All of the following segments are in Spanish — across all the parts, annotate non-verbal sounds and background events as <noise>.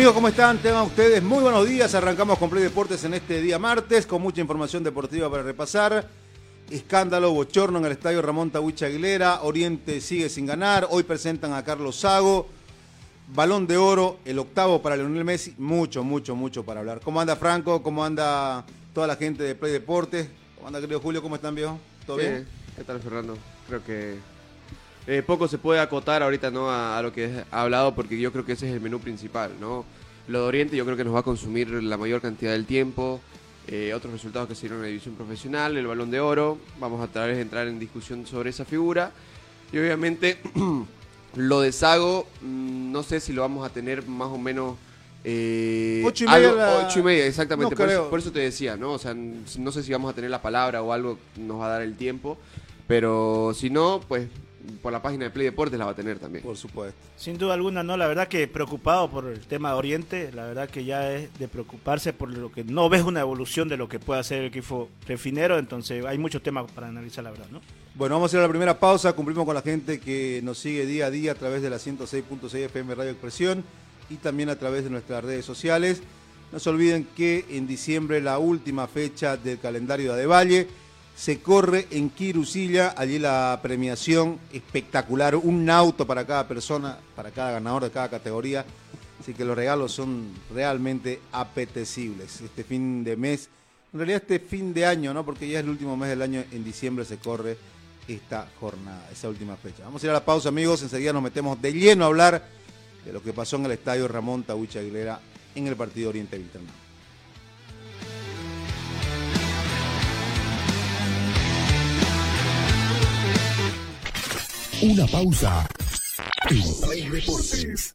Amigos, ¿cómo están? Tengan ustedes muy buenos días. Arrancamos con Play Deportes en este día martes con mucha información deportiva para repasar. Escándalo, bochorno en el estadio Ramón Tahuicha Aguilera. Oriente sigue sin ganar. Hoy presentan a Carlos Sago. Balón de oro, el octavo para Leonel Messi. Mucho, mucho, mucho para hablar. ¿Cómo anda Franco? ¿Cómo anda toda la gente de Play Deportes? ¿Cómo anda querido Julio? ¿Cómo están, viejo? ¿Todo Sí, bien? ¿Qué tal, Fernando? Creo que eh, poco se puede acotar ahorita ¿no? a, a lo que ha hablado porque yo creo que ese es el menú principal. ¿no? Lo de Oriente yo creo que nos va a consumir la mayor cantidad del tiempo. Eh, otros resultados que se dieron en la división profesional, el balón de oro. Vamos a tratar de entrar en discusión sobre esa figura. Y obviamente <clears throat> lo de Sago, mm, no sé si lo vamos a tener más o menos... eh, Ocho y media algo- la- ocho y media, exactamente. No por, eso, por eso te decía, ¿no? O sea, no sé si vamos a tener la palabra o algo nos va a dar el tiempo. Pero si no, pues por la página de Play Deportes la va a tener también. Por supuesto. Sin duda alguna, no, la verdad que preocupado por el tema de Oriente, la verdad que ya es de preocuparse por lo que no ves una evolución de lo que puede hacer el equipo refinero, entonces hay muchos temas para analizar, la verdad, ¿no? Bueno, vamos a ir a la primera pausa. Cumplimos con la gente que nos sigue día a día a través de la 106.6 FM Radio Expresión y también a través de nuestras redes sociales. No se olviden que en diciembre, la última fecha del calendario de Adevalle, se corre en Quirusilla. Allí la premiación espectacular. Un auto para cada persona, para cada ganador de cada categoría. Así que los regalos son realmente apetecibles. Este fin de mes, en realidad este fin de año, ¿no? Porque ya es el último mes del año, en diciembre se corre esta jornada, esa última fecha. Vamos a ir a la pausa, amigos. Enseguida nos metemos de lleno a hablar de lo que pasó en el estadio Ramón Tahuicha Aguilera en el partido Oriente Vilterno. Una pausa. En Play Deportes.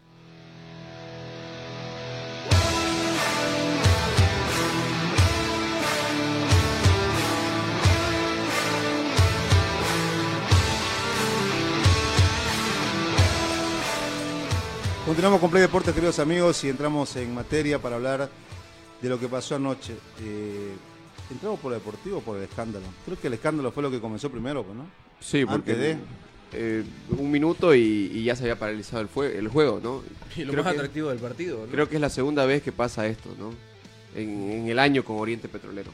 Continuamos con Play Deportes, queridos amigos, y entramos en materia para hablar de lo que pasó anoche. Eh, ¿Entramos por lo deportivo o por el escándalo? Creo que el escándalo fue lo que comenzó primero, pues, ¿no? Sí, porque Antes de- eh, un minuto y, y ya se había paralizado el, fue- el juego, ¿no? <laughs> Y lo Creo más que- atractivo del partido, ¿no? Creo que es la segunda vez que pasa esto, ¿no? En, en el año con Oriente Petrolero.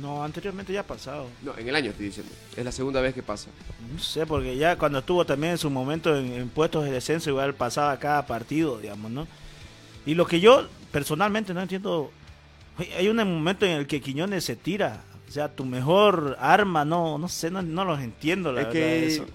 No, anteriormente ya ha pasado. No, en el año estoy diciendo. Es la segunda vez que pasa. No sé, porque ya cuando estuvo también en su momento en, en puestos de descenso, igual pasaba cada partido, digamos, ¿no? Y lo que yo personalmente no entiendo, hay- hay un momento en el que Quiñones se tira. O sea, tu mejor arma, no, no sé, no, no los entiendo, la es verdad, que eso.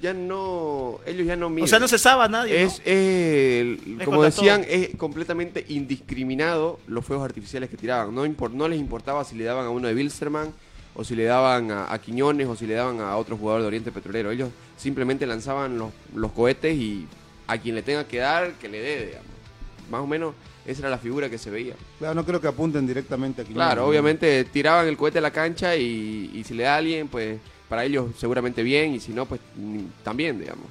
Ya no. Ellos ya no miran. O sea, no se sabe a nadie. ¿no? Es, eh, Es como decían, todo. es completamente indiscriminado los fuegos artificiales que tiraban. No, impor- no les importaba si le daban a uno de Bilsterman, o si le daban a, a Quiñones, o si le daban a otro jugador de Oriente Petrolero. Ellos simplemente lanzaban los, los cohetes y a quien le tenga que dar, que le dé, digamos. Más o menos, esa era la figura que se veía. Claro, no creo que apunten directamente aquí. Claro, obviamente tiraban el cohete a la cancha y, y si le da a alguien, pues para ellos seguramente bien, y si no, pues también, digamos.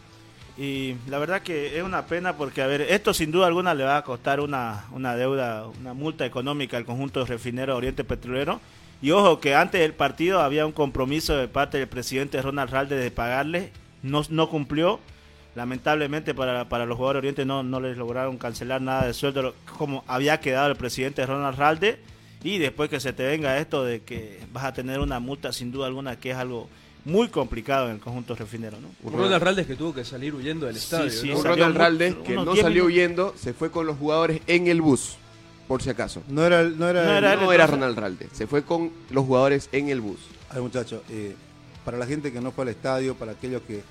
Y la verdad que es una pena porque, a ver, esto sin duda alguna le va a costar una, una deuda, una multa económica al conjunto refinero Oriente Petrolero. Y ojo que antes del partido había un compromiso de parte del presidente Ronald Ralde de pagarle, no, no cumplió. Lamentablemente para, para los jugadores de Oriente no, no les lograron cancelar nada de sueldo como había quedado el presidente Ronald Ralde. Y después que se te venga esto de que vas a tener una multa sin duda alguna que es algo muy complicado en el conjunto refinero, ¿no? Un Ronald Raldes que tuvo que salir huyendo del estadio. sí, ¿no? Un Ronald Raldes que no 10 salió minutos. huyendo, se fue con los jugadores en el bus, por si acaso. No era, no era, No era No. Ronald Raldes, se fue con los jugadores en el bus. Ay, muchachos, eh, para la gente que no fue al estadio, para aquellos que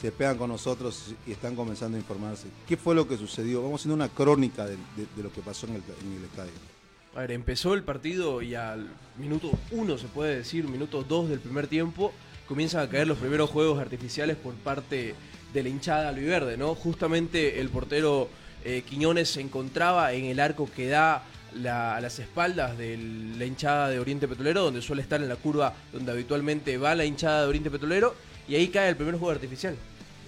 se pegan con nosotros y están comenzando a informarse, ¿qué fue lo que sucedió? Vamos haciendo una crónica de, de- de lo que pasó en el, en el estadio. A ver, empezó el partido y al minuto uno, se puede decir, minuto dos del primer tiempo, comienzan a caer los primeros juegos artificiales por parte de la hinchada albiverde, ¿no? Justamente el portero eh, Quiñones se encontraba en el arco que da la- a las espaldas de la hinchada de Oriente Petrolero, donde suele estar en la curva donde habitualmente va la hinchada de Oriente Petrolero, y ahí cae el primer juego artificial.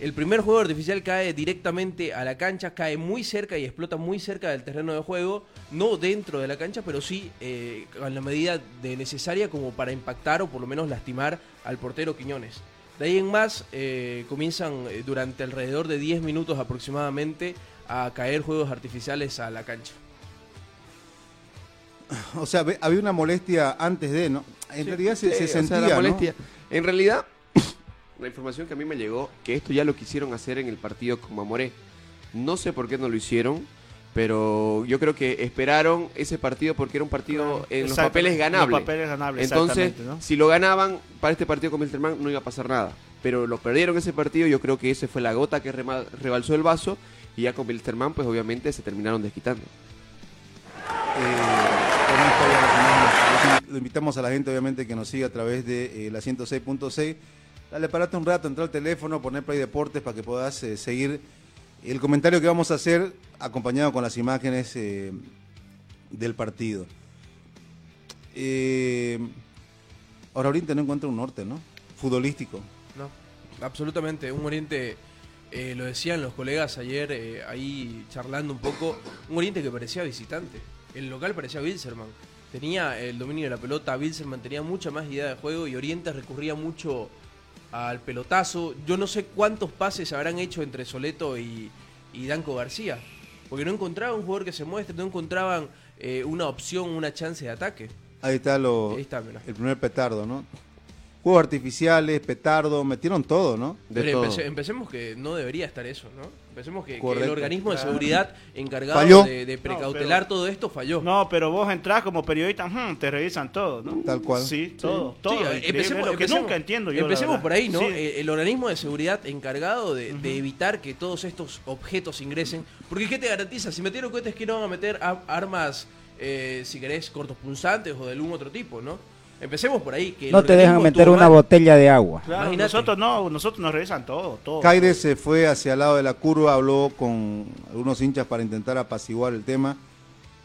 El primer juego artificial cae directamente a la cancha, cae muy cerca y explota muy cerca del terreno de juego, no dentro de la cancha, pero sí eh, con la medida de necesaria como para impactar o por lo menos lastimar al portero Quiñones. De ahí en más eh, comienzan eh, durante alrededor de 10 minutos aproximadamente a caer juegos artificiales a la cancha. O sea, había una molestia antes de, ¿no? En realidad se, Sí, se o sea, sentía, la ¿no? molestia. En realidad, la información que a mí me llegó, que esto ya lo quisieron hacer en el partido con Mamoré. No sé por qué no lo hicieron, pero yo creo que esperaron ese partido porque era un partido en los papeles en ganable. Los papeles ganables, Entonces, si lo ganaban para este partido con Wilstermann no iba a pasar nada. Pero lo perdieron ese partido, yo creo que ese fue la gota que rebalsó el vaso y ya con Wilstermann pues obviamente se terminaron desquitando. Eh. Lo invitamos a la gente, obviamente, que nos siga a través de eh, la 106.6. Dale, parate un rato, entra al teléfono, poner Play Deportes para que puedas eh, seguir el comentario que vamos a hacer acompañado con las imágenes eh, del partido. Eh, ahora Oriente no encuentra un norte, ¿no? Futbolístico. No, absolutamente. Un Oriente, lo decían los colegas ayer ahí charlando un poco, un Oriente que parecía visitante. El local parecía Wilserman. Tenía el dominio de la pelota, Wilserman tenía mucha más idea de juego y Oriente recurría mucho al pelotazo. Yo no sé cuántos pases habrán hecho entre Soleto y, y Danco García. Porque no encontraban un jugador que se muestre, no encontraban eh, una opción, una chance de ataque. Ahí está, lo, Ahí está, el primer petardo, ¿no? Juegos artificiales, petardo, metieron todo, ¿no? De Pero todo. empece- empecemos que no debería estar eso, ¿no? Empecemos que, que el organismo de seguridad encargado de, No, precautelar pero- todo esto falló. No, pero vos entrás como periodista, ujú, te revisan todo, ¿no? Tal cual. Sí, todo, Sí, todo. empecemos, lo que empecemos- nunca entiendo yo. Empecemos por ahí, ¿no? Sí. Eh, El organismo de seguridad encargado de, de evitar que todos estos objetos ingresen. Porque ¿qué te garantiza? Si metieron cohetes, que no van a meter a- armas, eh, si querés, cortos punzantes o de algún otro tipo, ¿no? Empecemos por ahí. Que No te dejan meter una botella de agua. Claro, Imagínate. nosotros no, nosotros nos revisan todo, todo. Caire se fue hacia el lado de la curva, habló con algunos hinchas para intentar apaciguar el tema,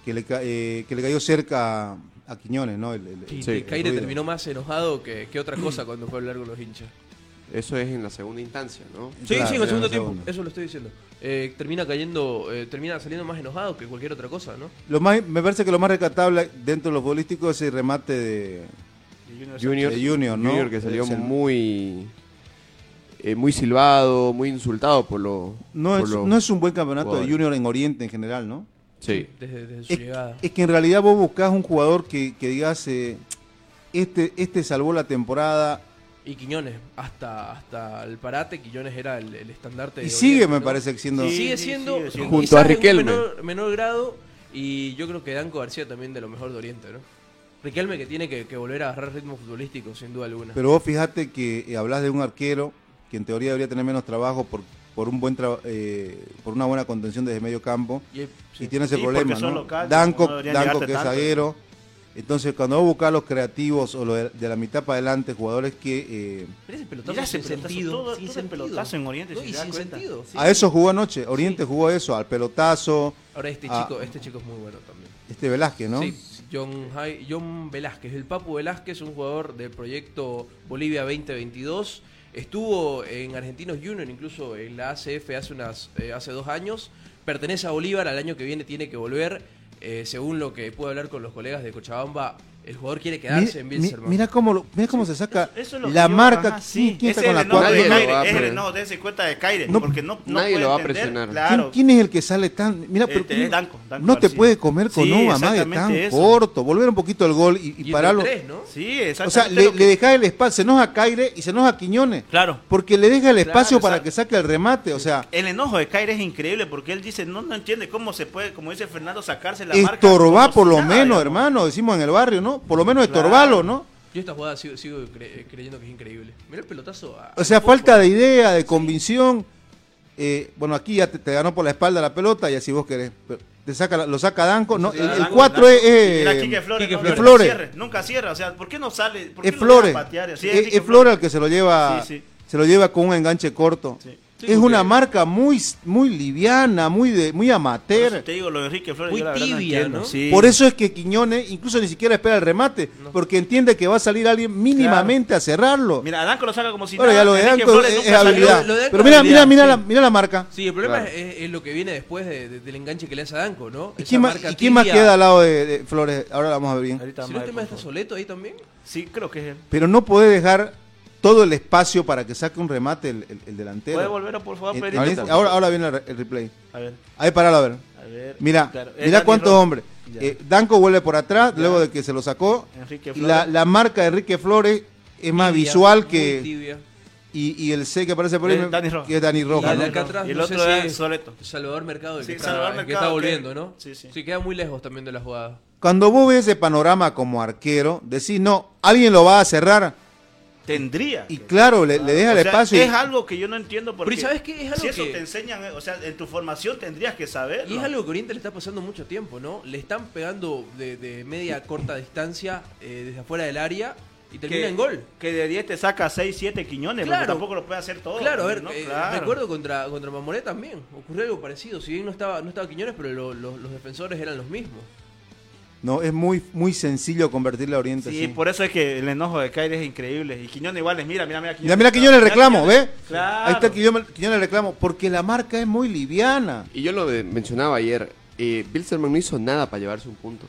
que le, eh, que le cayó cerca a, Quiñones, ¿no? El, el- Sí, el- que el Caire ruido. terminó más enojado que, que otra cosa cuando fue a hablar con los hinchas. Eso es en la segunda instancia, ¿no? Sí, Claro, sí, en el segundo tiempo, segunda. eso lo estoy diciendo. Eh, termina cayendo, eh, termina saliendo más enojado que cualquier otra cosa, ¿no? Lo más, me parece que lo más rescatable dentro de los futbolísticos es el remate de, Junior, de Junior, ¿no? Junior que salió el- muy eh, muy silbado, muy insultado por lo No por es, no es un buen campeonato de. Junior en Oriente en general, ¿no? Sí. Desde, desde su Es, llegada. es que en realidad vos buscás un jugador que, que digas, eh, este, este salvó la temporada Y Quiñones, hasta, hasta el parate, Quiñones era el, el estandarte. y de sigue, Oriente, me ¿no? parece, siendo... Sí, sigue sí, siendo, sigue siendo. Junto a en un Riquelme. menor, menor grado y yo creo que Danco García también de lo mejor de Oriente, ¿no? Riquelme que tiene que, que volver a agarrar ritmo futbolístico, sin duda alguna. Pero vos fíjate que eh, hablas de un arquero que en teoría debería tener menos trabajo por, por, un buen tra- eh, por una buena contención desde medio campo. Y, el Sí, problema, ¿no? locales, Danco, no Danco que es zaguero. Entonces, cuando vos buscas los creativos o lo de, de la mitad para adelante, jugadores que... eh, Mira ese pelotazo Mira ese sin pelotazo, sentido. todo- sin todo sentido. pelotazo en Oriente, No, si y sin sentido. sí. a eso jugó anoche. Oriente jugó eso, al pelotazo. Ahora este Ah. chico, este chico es muy bueno también. Este Velázquez, ¿no? Sí, John, Velázquez, el Papu Velázquez, un jugador del proyecto Bolivia 2022. Estuvo en Argentinos Junior, incluso en la ACF hace, unas, eh, hace dos años. Pertenece a Bolívar, al año que viene tiene que volver. Eh, según lo que pude hablar con los colegas de Cochabamba, el jugador quiere quedarse en Mi- mi- Wilstermann. mira cómo, lo- mira cómo se saca Eso la marca. ajá, ¿Quién, sí. quién Ese está con es la el enojo cuatro? de Nadie lo Caire, va a es el enojo, dense cuenta de Caire, No, porque no, no nadie puede lo va a presionar. Claro. ¿Quién, quién es el que sale tan.? Mira, Este, pero Danco, Danco no te García. puede comer con Sí, un amague tan exactamente eso. corto. Volver un poquito el gol y, y Y entre pararlo. tres, ¿no? Sí, O exactamente. sea, le, lo que- le deja el espacio. Se enoja a Caire y se enoja a Quiñones. Claro. Porque le deja el espacio Claro, para exacto. que saque el remate. O sea, El enojo de Caire es increíble porque él dice, no, no entiende cómo se puede, como dice Fernando, sacarse la marca. estorbar como por lo menos, hermano. Decimos en el barrio, ¿no? Por lo menos Claro. estorbarlo, ¿no? Yo esta jugada sigo, sigo cre- creyendo que es increíble. Mira el pelotazo. a- O sea, al falta de idea, de convicción. Eh, bueno, aquí ya te, te ganó por la espalda la pelota y así vos querés. Pero Te saca, lo saca Danco. No, el, Claro, el Danco, 4 Danco. es. eh, Quique Flores, Quique Flores. nunca Flores. cierra, nunca cierra. O sea, ¿por qué no sale? ¿Por qué es Flores. patear? Sí, es, Flores el que se lo lleva. Sí, sí. Se lo lleva con un enganche corto. Es una marca muy, muy liviana, muy de, muy Por amateur. eso te digo, lo de Enrique Flores, Muy yo la verdad no tibia. ¿no? Sí. Por eso es que Quiñones incluso ni siquiera espera el remate, porque entiende que va a salir alguien mínimamente a cerrarlo. Mira, Danco lo saca como si Ahora nada. ya lo de Enrique Danco Flores es, habilidad. lo de Danco Pero mira, habilidad, mira, mira, sí. la, mira la marca. Sí, el problema Claro. es, es lo que viene después de- de- del enganche que le hace a Danco, ¿no? ¿Y quién, más, marca y quién más tibia. queda al lado de, de Flores? Ahora la vamos a ver bien. Ahorita Si más no de te está. Soleto ahí también. Sí, creo que es él. Pero no puede dejar todo el espacio para que saque un remate el, el- el delantero. ¿Puede volver, por favor, Pedrito? ahorita- ahora, ahora viene el, re- el replay. A ver, Ahí paralo a ver. a ver. Mira, Claro, mira cuántos hombres. Eh, Danco vuelve por atrás, Ya. luego de que se lo sacó. Enrique Y Flores. la, la marca de Enrique Flores es más Tibia, visual que. tibia. Y, y el C que aparece por ahí, Es Dani Roja. que es Dani Y Roja. el ¿no? de acá atrás, Y el no otro sé si es Soleto. Salvador Mercado, el Sí, que, Salvador está, el que Mercado, está que- volviendo, ¿no? sí, sí. queda muy lejos también de la jugada. Cuando vos ves ese panorama como arquero, decís, no, alguien lo va a cerrar. Tendría. Y que- claro, le, le deja O el sea, espacio. y- Es algo que yo no entiendo porque... Pero ¿y sabes qué? Es algo si eso que- te enseñan, o sea, en tu formación tendrías que saber. Y es algo que Oriente le está pasando mucho tiempo, ¿no? Le están pegando de, de media corta distancia eh, desde afuera del área y termina en gol. Que de 10 te saca 6, 7 quiñones, Claro. porque tampoco lo puede hacer todo. Claro, a ver, ¿no? eh, Claro. recuerdo contra, contra Mamoré también, ocurrió algo parecido. Si bien no estaba, no estaba Quiñones, pero lo- lo- los defensores eran los mismos. No, es muy, muy sencillo convertirle a Oriente. Sí, así. por eso es que el enojo de Caire es increíble. Y Quiñones igual es, mira, mira, mira. Mira, mira Quiñones el reclamo, Quiñones. ¿ve? Claro. Ahí está Quiñones, Quiñones el reclamo, porque la marca es muy liviana. Y yo lo mencionaba ayer. Eh, Bilzerman no hizo nada para llevarse un punto.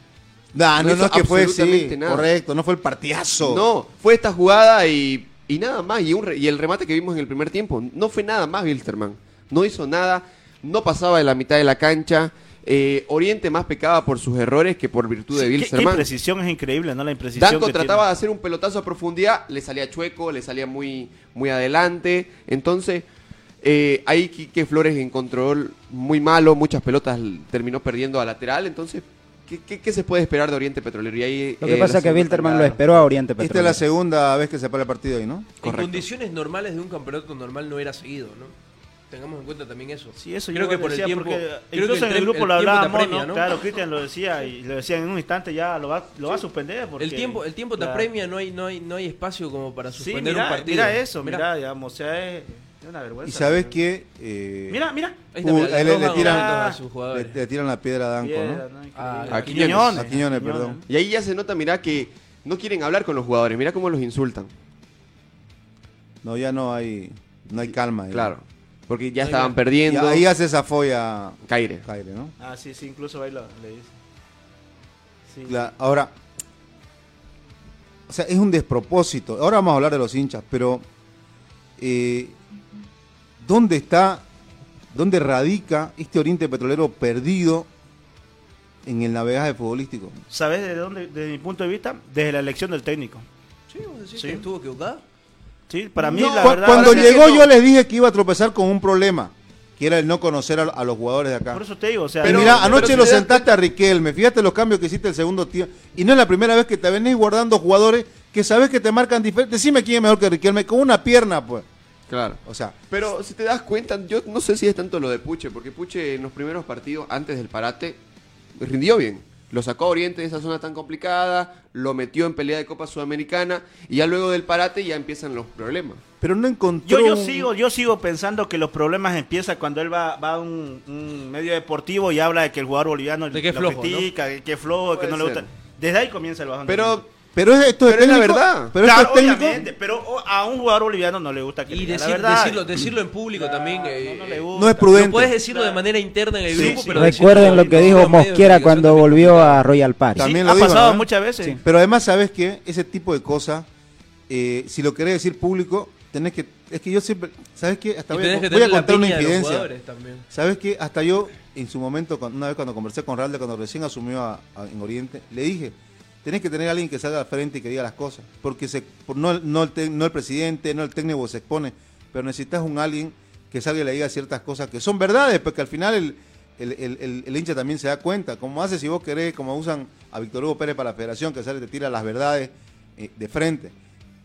Nah, No no, es que fue sí, absolutamente nada. correcto, no fue el partidazo. No, fue esta jugada y, y nada más. Y, un re- y el remate que vimos en el primer tiempo. No fue nada más Bilsterman. No hizo nada. No pasaba de la mitad de la cancha. Eh, Oriente más pecaba por sus errores que por virtud de Sí, qué- qué Bilsterman. imprecisión es increíble, ¿no? La imprecisión Danco que trataba tiene. de hacer un pelotazo a profundidad, le salía chueco, le salía muy, muy adelante. Entonces, eh, ahí Quique Flores en control muy malo, muchas pelotas terminó perdiendo a lateral. Entonces, ¿qué, qué- qué se puede esperar de Oriente Petrolero? Y ahí, Lo que eh, pasa la es que Wilterman lo esperó a Oriente Esta es Petrolero. la segunda vez que se para el partido ahí, ¿no? En Correcto. condiciones normales de un campeonato normal no era seguido, ¿no? Tengamos en cuenta también eso. Sí, eso creo yo que por el tiempo, porque creo incluso que en el grupo lo tiempo te hablábamos, ¿no? Claro, Cristian lo decía y lo decía en un instante ya lo va, lo va a suspender. Porque, El tiempo, el tiempo te apremia, no hay, no hay, no hay espacio como para Sí, suspender mira, un partido. mira eso, mira, digamos, o sea, es, una vergüenza. Y sabes que eh, Mira, mira. Uh, le tiran- a sus le, jugadores. le tiran la piedra a Danco, Piedra, ¿no? Ah, a Quiñones. A Quiñones, perdón. Y ahí ya se nota, mirá, que no quieren hablar con los jugadores. Mirá cómo los insultan. No, ya no hay, no hay calma. ahí. Claro. Porque ya estaban va. Y perdiendo. ahí hace esa folla Caire. Caire, ¿no? Ah, sí, sí, incluso ahí lo, le dice. Sí. La- ahora, o sea, es un despropósito. Ahora vamos a hablar de los hinchas, pero eh, ¿dónde está, dónde radica este Oriente Petrolero perdido en el navegaje futbolístico? ¿Sabes de dónde? Desde mi punto de vista, desde la elección del técnico. Sí, vos decís Sí. que estuvo equivocada. Sí, para mí No, la cu- verdad... cuando llegó no. yo les dije que iba a tropezar con un problema, que era el no conocer a, a los jugadores de acá. Por eso te digo, o sea... Pero- mira, pero anoche si lo sentaste a Riquelme, fíjate los cambios que hiciste el segundo tiempo. Y no es la primera vez que te venís guardando jugadores que sabes que te marcan diferente. Decime quién es mejor que Riquelme, con una pierna, pues. Claro. O sea, Pero si te das cuenta, yo no sé si es tanto lo de Puche, porque Puche en los primeros partidos, antes del parate, rindió bien. Lo sacó a Oriente de esa zona tan complicada, lo metió en pelea de Copa Sudamericana, y ya luego del parate ya empiezan los problemas. pero no encontró. Yo, yo un- sigo, yo sigo pensando que los problemas empiezan cuando él va, va a un, un medio deportivo y habla de que el jugador boliviano De que es lo flojo, critica, de que es flojo, que no le gusta. Desde ahí comienza el bajón. de Pero. Pero es, esto es Pero es la verdad. Pero claro, esto es técnico. obviamente, pero o- a un jugador boliviano no le gusta que Y la decir- verdad. decirlo, decirlo en público también. eh, no, no le gusta. No es prudente. No puedes decirlo de manera interna en el Sí, grupo, sí. pero Recuerden decirlo lo que dijo Mosquera cuando volvió a Royal Park. Sí, ha lo dijo, pasado muchas veces. Sí. Pero además, ¿sabes qué? Ese tipo de cosas, eh, si lo querés decir público, tenés que... Es que yo siempre... ¿Sabes qué? Hasta voy voy a la contar una infidencia. ¿Sabes qué? Hasta yo, en su momento, cuando- una vez cuando conversé con Ralde, cuando recién asumió en Oriente, le dije, tenés que tener a alguien que salga al frente y que diga las cosas. Porque se, no, no, el te- no el presidente, no el técnico se expone, pero necesitas un alguien que salga y le diga ciertas cosas que son verdades, porque al final el, el, el- el- el hincha también se da cuenta. Como hace si vos querés, como usan a Víctor Hugo Pérez para la federación, que sale y te tira las verdades eh, de frente.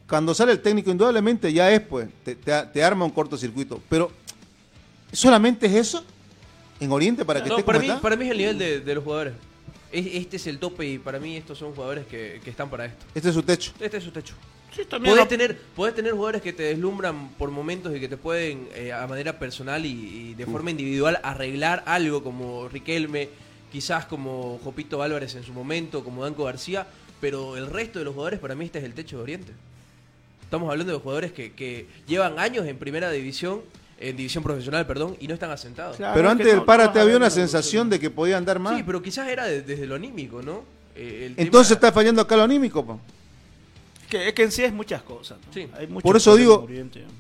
Cuando sale el técnico, indudablemente ya es, pues, te, te- te arma un cortocircuito. Pero, ¿solamente es eso? ¿En Oriente para que No, esté para, como mí, está? para mí es el nivel de, de los jugadores. Es- Este es el tope y para mí estos son jugadores que, que están para esto. Este es su techo. Este es su techo. Sí, también Podés lo- tener, podés tener jugadores que te deslumbran por momentos y que te pueden eh, a manera personal y, y de forma individual arreglar algo como Riquelme, quizás como Jopito Álvarez en su momento, como Danco García, pero el resto de los jugadores para mí este es el techo de Oriente. Estamos hablando de jugadores que, que llevan años en primera división, en división profesional, perdón, y no están asentados. Claro, Pero es antes del no- párate no había una sensación de que podía andar más. Sí, pero quizás era de- desde lo anímico, ¿no? Eh, el Entonces tema- está fallando acá lo anímico. po. Que, es que en sí es muchas cosas. ¿no? Sí. Hay muchos Por eso digo.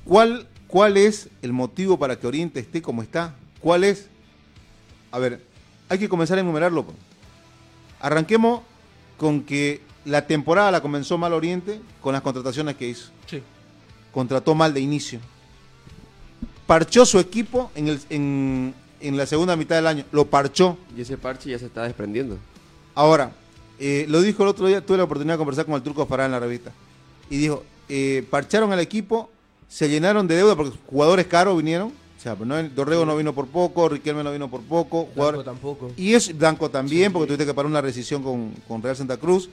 ¿Cuál, ¿Cuál es el motivo para que Oriente esté como está? ¿Cuál es? A ver, hay que comenzar a enumerarlo. po. Arranquemos con que la temporada la comenzó mal Oriente con las contrataciones que hizo. Sí. Contrató mal de inicio. Parchó su equipo en, el, en, en la segunda mitad del año. Lo parchó. Y ese parche ya se está desprendiendo. Ahora, eh, lo dijo el otro día, tuve la oportunidad de conversar con el Turco Fará en la revista. Y dijo, eh, parcharon al equipo, se llenaron de deuda porque jugadores caros vinieron. O sea, no, Dorrego no vino por poco, Riquelme no vino por poco. jugador- Blanco tampoco. y eso, Blanco también, porque tuviste que parar una rescisión con, con Real Santa Cruz.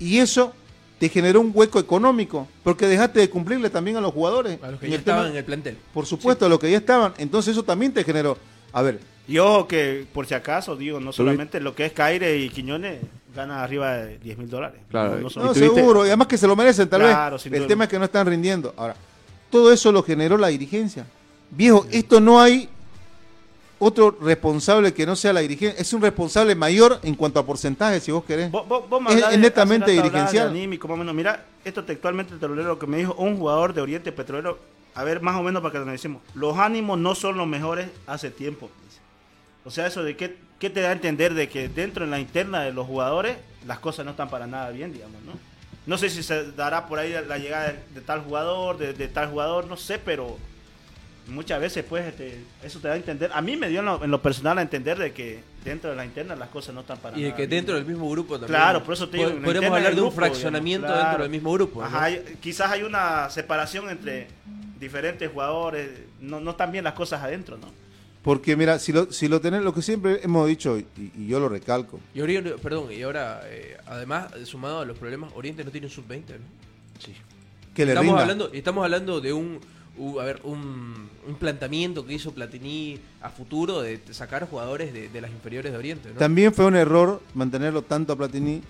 Y eso te generó un hueco económico, porque dejaste de cumplirle también a los jugadores. A los que en ya el tema- estaban en el plantel. Por supuesto, a los que ya estaban. Entonces eso también te generó. A ver, Y ojo que, por si acaso, digo, no solamente lo que es Caire y Quiñones gana arriba de 10 mil dólares. Claro, No, no No, seguro, y además que se lo merecen tal Claro, vez. El duda. tema es que no están rindiendo. Ahora, todo eso lo generó la dirigencia. Viejo, esto no hay otro responsable que no sea la dirigencia. Es un responsable mayor en cuanto a porcentaje, si vos querés. Vos- vos- vos me Es- netamente dirigencial. anímico, más o menos. Mira, esto textualmente te lo leo lo que me dijo un jugador de Oriente Petrolero. A ver, más o menos para que lo decimos. Los ánimos no son los mejores hace tiempo. dice. O sea, eso de qué, qué te da a entender de que dentro en la interna de los jugadores las cosas no están para nada bien, digamos, ¿no? No sé si se dará por ahí la llegada de, de tal jugador, de, de tal jugador, no sé, pero muchas veces pues este, eso te da a entender. A mí me dio en lo, en lo personal a entender de que dentro de la interna las cosas no están para Y de nada que bien. dentro del mismo grupo también. Claro, por eso te digo, Podríamos hablar de un grupo, digamos, fraccionamiento claro. dentro del mismo grupo. ¿no? Ajá, hay- quizás hay una separación entre diferentes jugadores, no, no están bien las cosas adentro, ¿no? Porque mira, si lo, si lo tenés, lo que siempre hemos dicho, y, y yo lo recalco, Y Oriente, perdón, y ahora, eh, además, sumado a los problemas, Oriente no tiene un sub-20, ¿no? que le Estamos rinda. hablando, estamos hablando de un, a ver, un, un planteamiento que hizo Platini a futuro de sacar jugadores de, de las inferiores de Oriente, ¿no? También fue un error mantenerlo tanto a Platini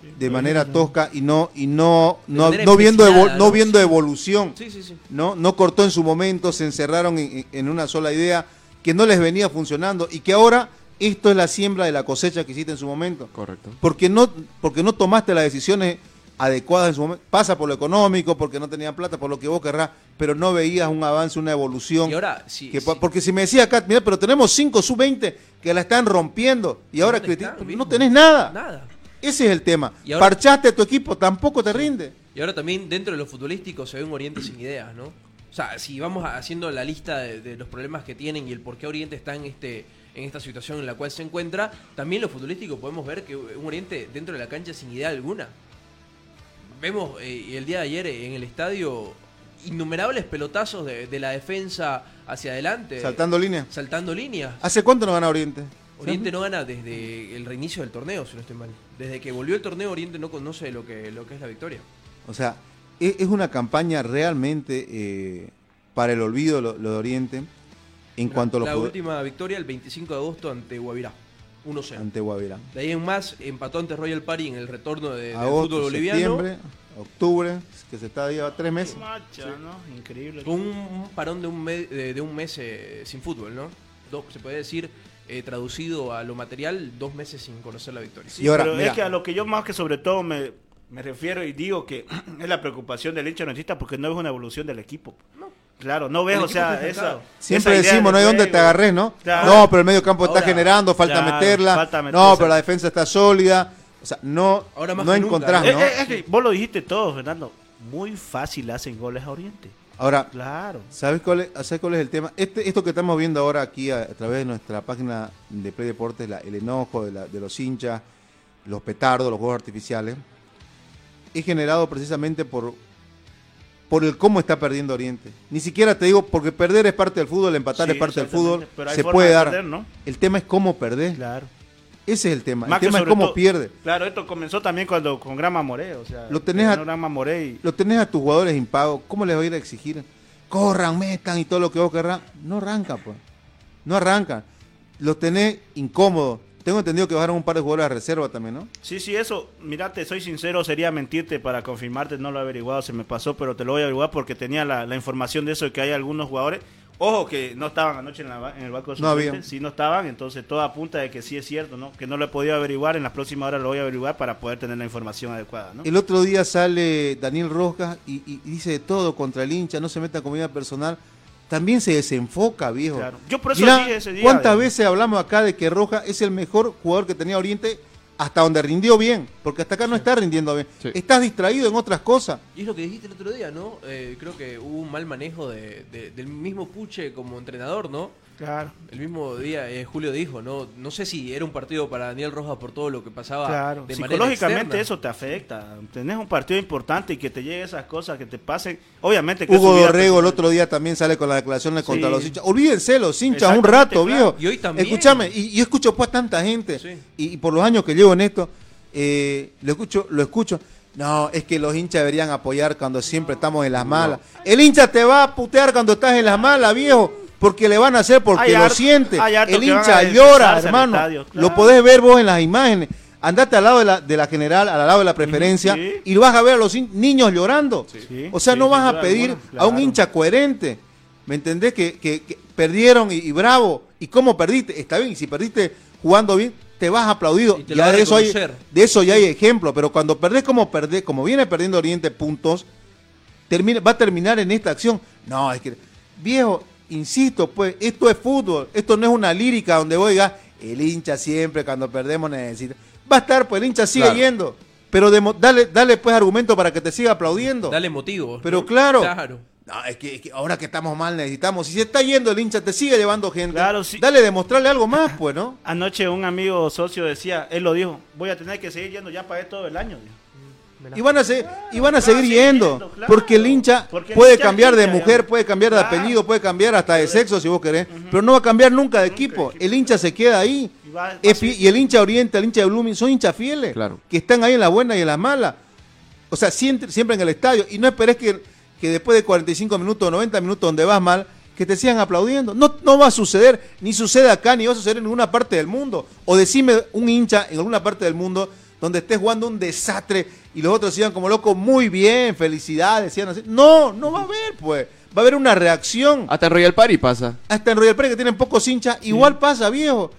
Sí. de manera tosca y no y no De no, no viendo no viendo evolución. Sí, sí, sí. ¿no? No cortó en su momento, se encerraron en, en una sola idea que no les venía funcionando y que ahora esto es la siembra de la cosecha que hiciste en su momento. Correcto. Porque no, porque no tomaste las decisiones adecuadas en su momento. Pasa por lo económico, porque no tenían plata, por lo que vos querrás, pero no veías un avance, una evolución. Y ahora, sí, que sí. Porque si me decía acá, mira, pero tenemos 5 sub-20 que la están rompiendo y ahora ¿Dónde criti- están, no tenés nada. Nada. Ese es el tema. Y ahora- Parchaste a tu equipo, tampoco te rinde. Y ahora también dentro de lo futbolístico se ve un Oriente sin ideas, ¿no? O sea, si vamos haciendo la lista de, de los problemas que tienen y el por qué Oriente está en este en esta situación en la cual se encuentra, también lo futbolístico podemos ver que un Oriente dentro de la cancha sin idea alguna. Vemos eh, el día de ayer en el estadio innumerables pelotazos de, de la defensa hacia adelante. Saltando línea. Saltando líneas. ¿Hace cuánto no gana Oriente? Oriente no gana desde el reinicio del torneo, si no estoy mal. Desde que volvió el torneo, Oriente no conoce lo que, lo que es la victoria. O sea, es, es una campaña realmente eh, para el olvido lo, lo de Oriente en cuanto a los La última victoria el 25 de agosto ante Guavirá. 1-0. ante Guavirá. De ahí en más empató ante Royal Party en el retorno de, del fútbol boliviano. septiembre, octubre, que se está lleva tres meses. Macha, ¿no? Increíble. Con un parón de un, me- de, de un mes eh, sin fútbol, ¿no? Dos, se puede decir, eh, traducido a lo material, dos meses sin conocer la victoria. Y ahora, pero mira. es que a lo que yo más que sobre todo me, me refiero y digo que <clears throat> es la preocupación del hincha necesita porque no ves una evolución del equipo. Claro, no ves, o sea, esa. Siempre esa decimos, no hay de dónde te agarres, ¿no? Claro. No, pero el medio campo está Ahora, generando, falta claro, meterla. falta no, meterse. pero la defensa está sólida. O sea, no, Ahora más no encontrás, ¿no? ¿no? Eh, eh, es que vos lo dijiste todo, Fernando. Muy fácil hacen goles a Oriente. Ahora, Claro. ¿sabes cuál, es, ¿sabes cuál es el tema? Este, esto que estamos viendo ahora aquí a, a través de nuestra página de Play Deportes, la- el enojo de, la- de los hinchas, los petardos, los juegos artificiales, es generado precisamente por, por el cómo está perdiendo Oriente. Ni siquiera te digo, porque perder es parte del fútbol, empatar Sí, es parte del fútbol, se puede de dar. perder, ¿no? El tema es cómo perder. Claro. Ese es el tema. Más el tema es cómo todo- pierde. Claro, esto comenzó también cuando con Grama Moré, o sea, Lo tenés a- Grama Moré y Lo tenés a tus jugadores impagos, ¿cómo les va a ir a exigir? Corran, metan y todo lo que vos querrás. No arranca, pues. No arrancan. Los tenés incómodos. Tengo entendido que bajaron un par de jugadores a reserva también, ¿no? Sí, sí, eso, mirate, soy sincero, sería mentirte para confirmarte, no lo he averiguado, se me pasó, pero te lo voy a averiguar porque tenía la, la información de eso, de que hay algunos jugadores, ojo que no estaban anoche en, la en el banco de No habían. sí no estaban, entonces todo apunta de que sí es cierto, ¿no? Que no lo he podido averiguar, en las próximas horas lo voy a averiguar para poder tener la información adecuada, ¿no? El otro día sale Daniel Rojas y, y dice de todo contra el hincha, no se meta con vida personal. También se desenfoca, viejo. Claro. Yo por eso Mirá, dije ese día, ¿Cuántas de- veces hablamos acá de que Rojas es el mejor jugador que tenía Oriente hasta donde rindió bien? Porque hasta acá no está rindiendo bien. Sí. Estás distraído en otras cosas. Y es lo que dijiste el otro día, ¿no? Eh, creo que hubo un mal manejo de, de- del mismo Puche como entrenador, ¿no? Claro, El mismo día eh, Julio dijo, ¿no? No sé si era un partido para Daniel Rojas por todo lo que pasaba claro. de Psicológicamente eso te afecta, tenés un partido importante y que te lleguen esas cosas, que te pasen, obviamente que Hugo Dorrego el otro día también sale con las declaraciones contra Sí. los hinchas. Olvídense los hinchas un rato, claro. viejo. Y hoy también. Escúchame, y, y escucho pues a tanta gente, Sí. y, y por los años que llevo en esto, eh, lo escucho, lo escucho. No, es que los hinchas deberían apoyar cuando siempre estamos en las malas. El hincha te va a putear cuando estás en las malas, viejo, porque le van a hacer porque Hay lo harto- siente. El hincha llora, hermano. estadio, claro. Lo podés ver vos en las imágenes. Andate al lado de la, de la general, al lado de la preferencia, sí. y vas a ver a los niños llorando. Sí, o sea, sí, no vas a pedir alguna, a un hincha coherente. ¿Me entendés? Que, que- que perdieron y, y bravo. ¿Y cómo perdiste? Está bien, y si perdiste jugando bien, te vas aplaudido. Y Ya de, eso hay, de eso ya hay ejemplo. Pero cuando perdés como perdés, como viene perdiendo Oriente puntos, termina, va a terminar en esta acción. No, es que, viejo, insisto, pues, esto es fútbol. Esto no es una lírica donde oiga, el hincha siempre cuando perdemos necesita. Va a estar, pues el hincha sigue Claro. yendo. Pero demo- dale, dale pues argumento para que te siga aplaudiendo. Dale motivos. Pero ¿no? claro. Claro. No, es que, es que ahora que estamos mal necesitamos. Si se está yendo el hincha, te sigue llevando gente. Claro, sí. Dale, demostrarle algo más, pues, ¿no? Anoche un amigo socio decía, él lo dijo, voy a tener que seguir yendo, ya pagué todo el año. dijo. Y van a, se- y van a van a seguir yendo. claro. Porque el hincha Porque el puede hincha cambiar de mujer, ya. puede cambiar de Claro. apellido, puede cambiar hasta de sexo si vos querés. Pero no va a cambiar nunca de equipo. El hincha se queda ahí. Y va- va Es a fi- seguir. y el hincha oriente, el hincha de Blooming, son hinchas fieles. Claro. Que están ahí en la buena y en la mala. O sea, siempre, siempre en el estadio. Y no esperes que, que después de 45 minutos o 90 minutos donde vas mal, que te sigan aplaudiendo. No, no va a suceder. Ni sucede acá, ni va a suceder en ninguna parte del mundo. O decime un hincha en alguna parte del mundo donde estés jugando un desastre y los otros sigan como locos, muy bien, felicidades, sigan así. No, no va a haber, pues. Va a haber una reacción. Hasta en Royal Party pasa. Hasta en Royal Party que tienen pocos hinchas, igual pasa, viejo.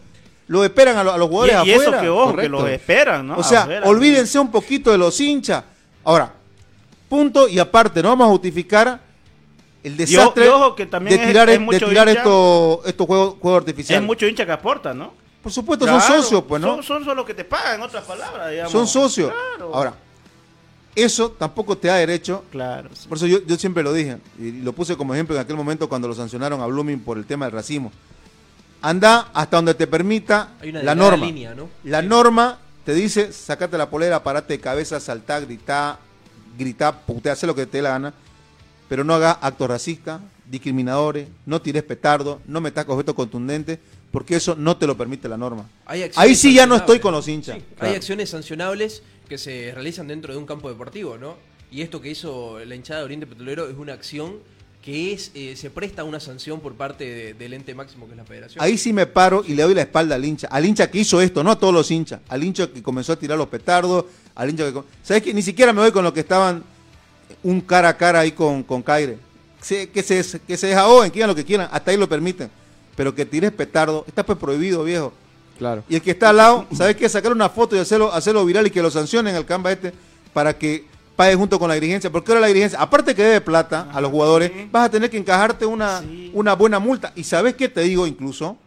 Lo esperan a, lo- a los Y, jugadores y eso afuera. que ojo, que los esperan, ¿no? O sea, Afuera, olvídense un poquito de los hinchas. Ahora, punto y aparte, no vamos a justificar el desastre y ojo que también de es- tirar, es es- de tirar hincha. estos estos juegos, juegos Es artificiales. mucho hincha que aporta, ¿no? Por supuesto, Claro, son socios, pues, ¿no? Son, son solo los que te pagan, en otras palabras, digamos. Son socios. Claro. Ahora, Eso tampoco te da derecho Claro. sí. por eso yo, yo siempre lo dije, y lo puse como ejemplo en aquel momento cuando lo sancionaron a Blooming por el tema del racismo. Anda hasta donde te permita Hay una la norma. línea, ¿no? La Sí. norma te dice, sacate la polera, parate de cabeza, saltar, gritar, gritar, putea, hacer lo que te dé la gana, pero no hagas actos racistas, discriminadores, no tires petardo, no metas objetos contundentes, porque eso no te lo permite la norma. Ahí sí ya no estoy con los hinchas. Sí, Claro. Hay acciones sancionables que se realizan dentro de un campo deportivo, ¿no? Y esto que hizo la hinchada de Oriente Petrolero es una acción que es eh, se presta una sanción por parte de- del ente máximo que es la federación. Ahí sí me paro y le doy la espalda al hincha. Al hincha que hizo esto, no a todos los hinchas. Al hincha que comenzó a tirar los petardos. Al hincha que. ¿Sabes qué? Ni siquiera me voy con los que estaban un cara a cara ahí con, con Caire. Se- que, se, que se desahogen, que digan lo que quieran. Hasta ahí lo permiten. Pero que tires petardo, está pues prohibido, viejo. Claro. Y el que está al lado, ¿sabes qué? Sacar una foto y hacerlo, hacerlo viral y que lo sancionen al Canva este para que pague junto con la dirigencia. Porque ahora la dirigencia, aparte que debe plata a los jugadores, sí. vas a tener que encajarte una, Sí. una buena multa. ¿Y sabes qué te digo incluso?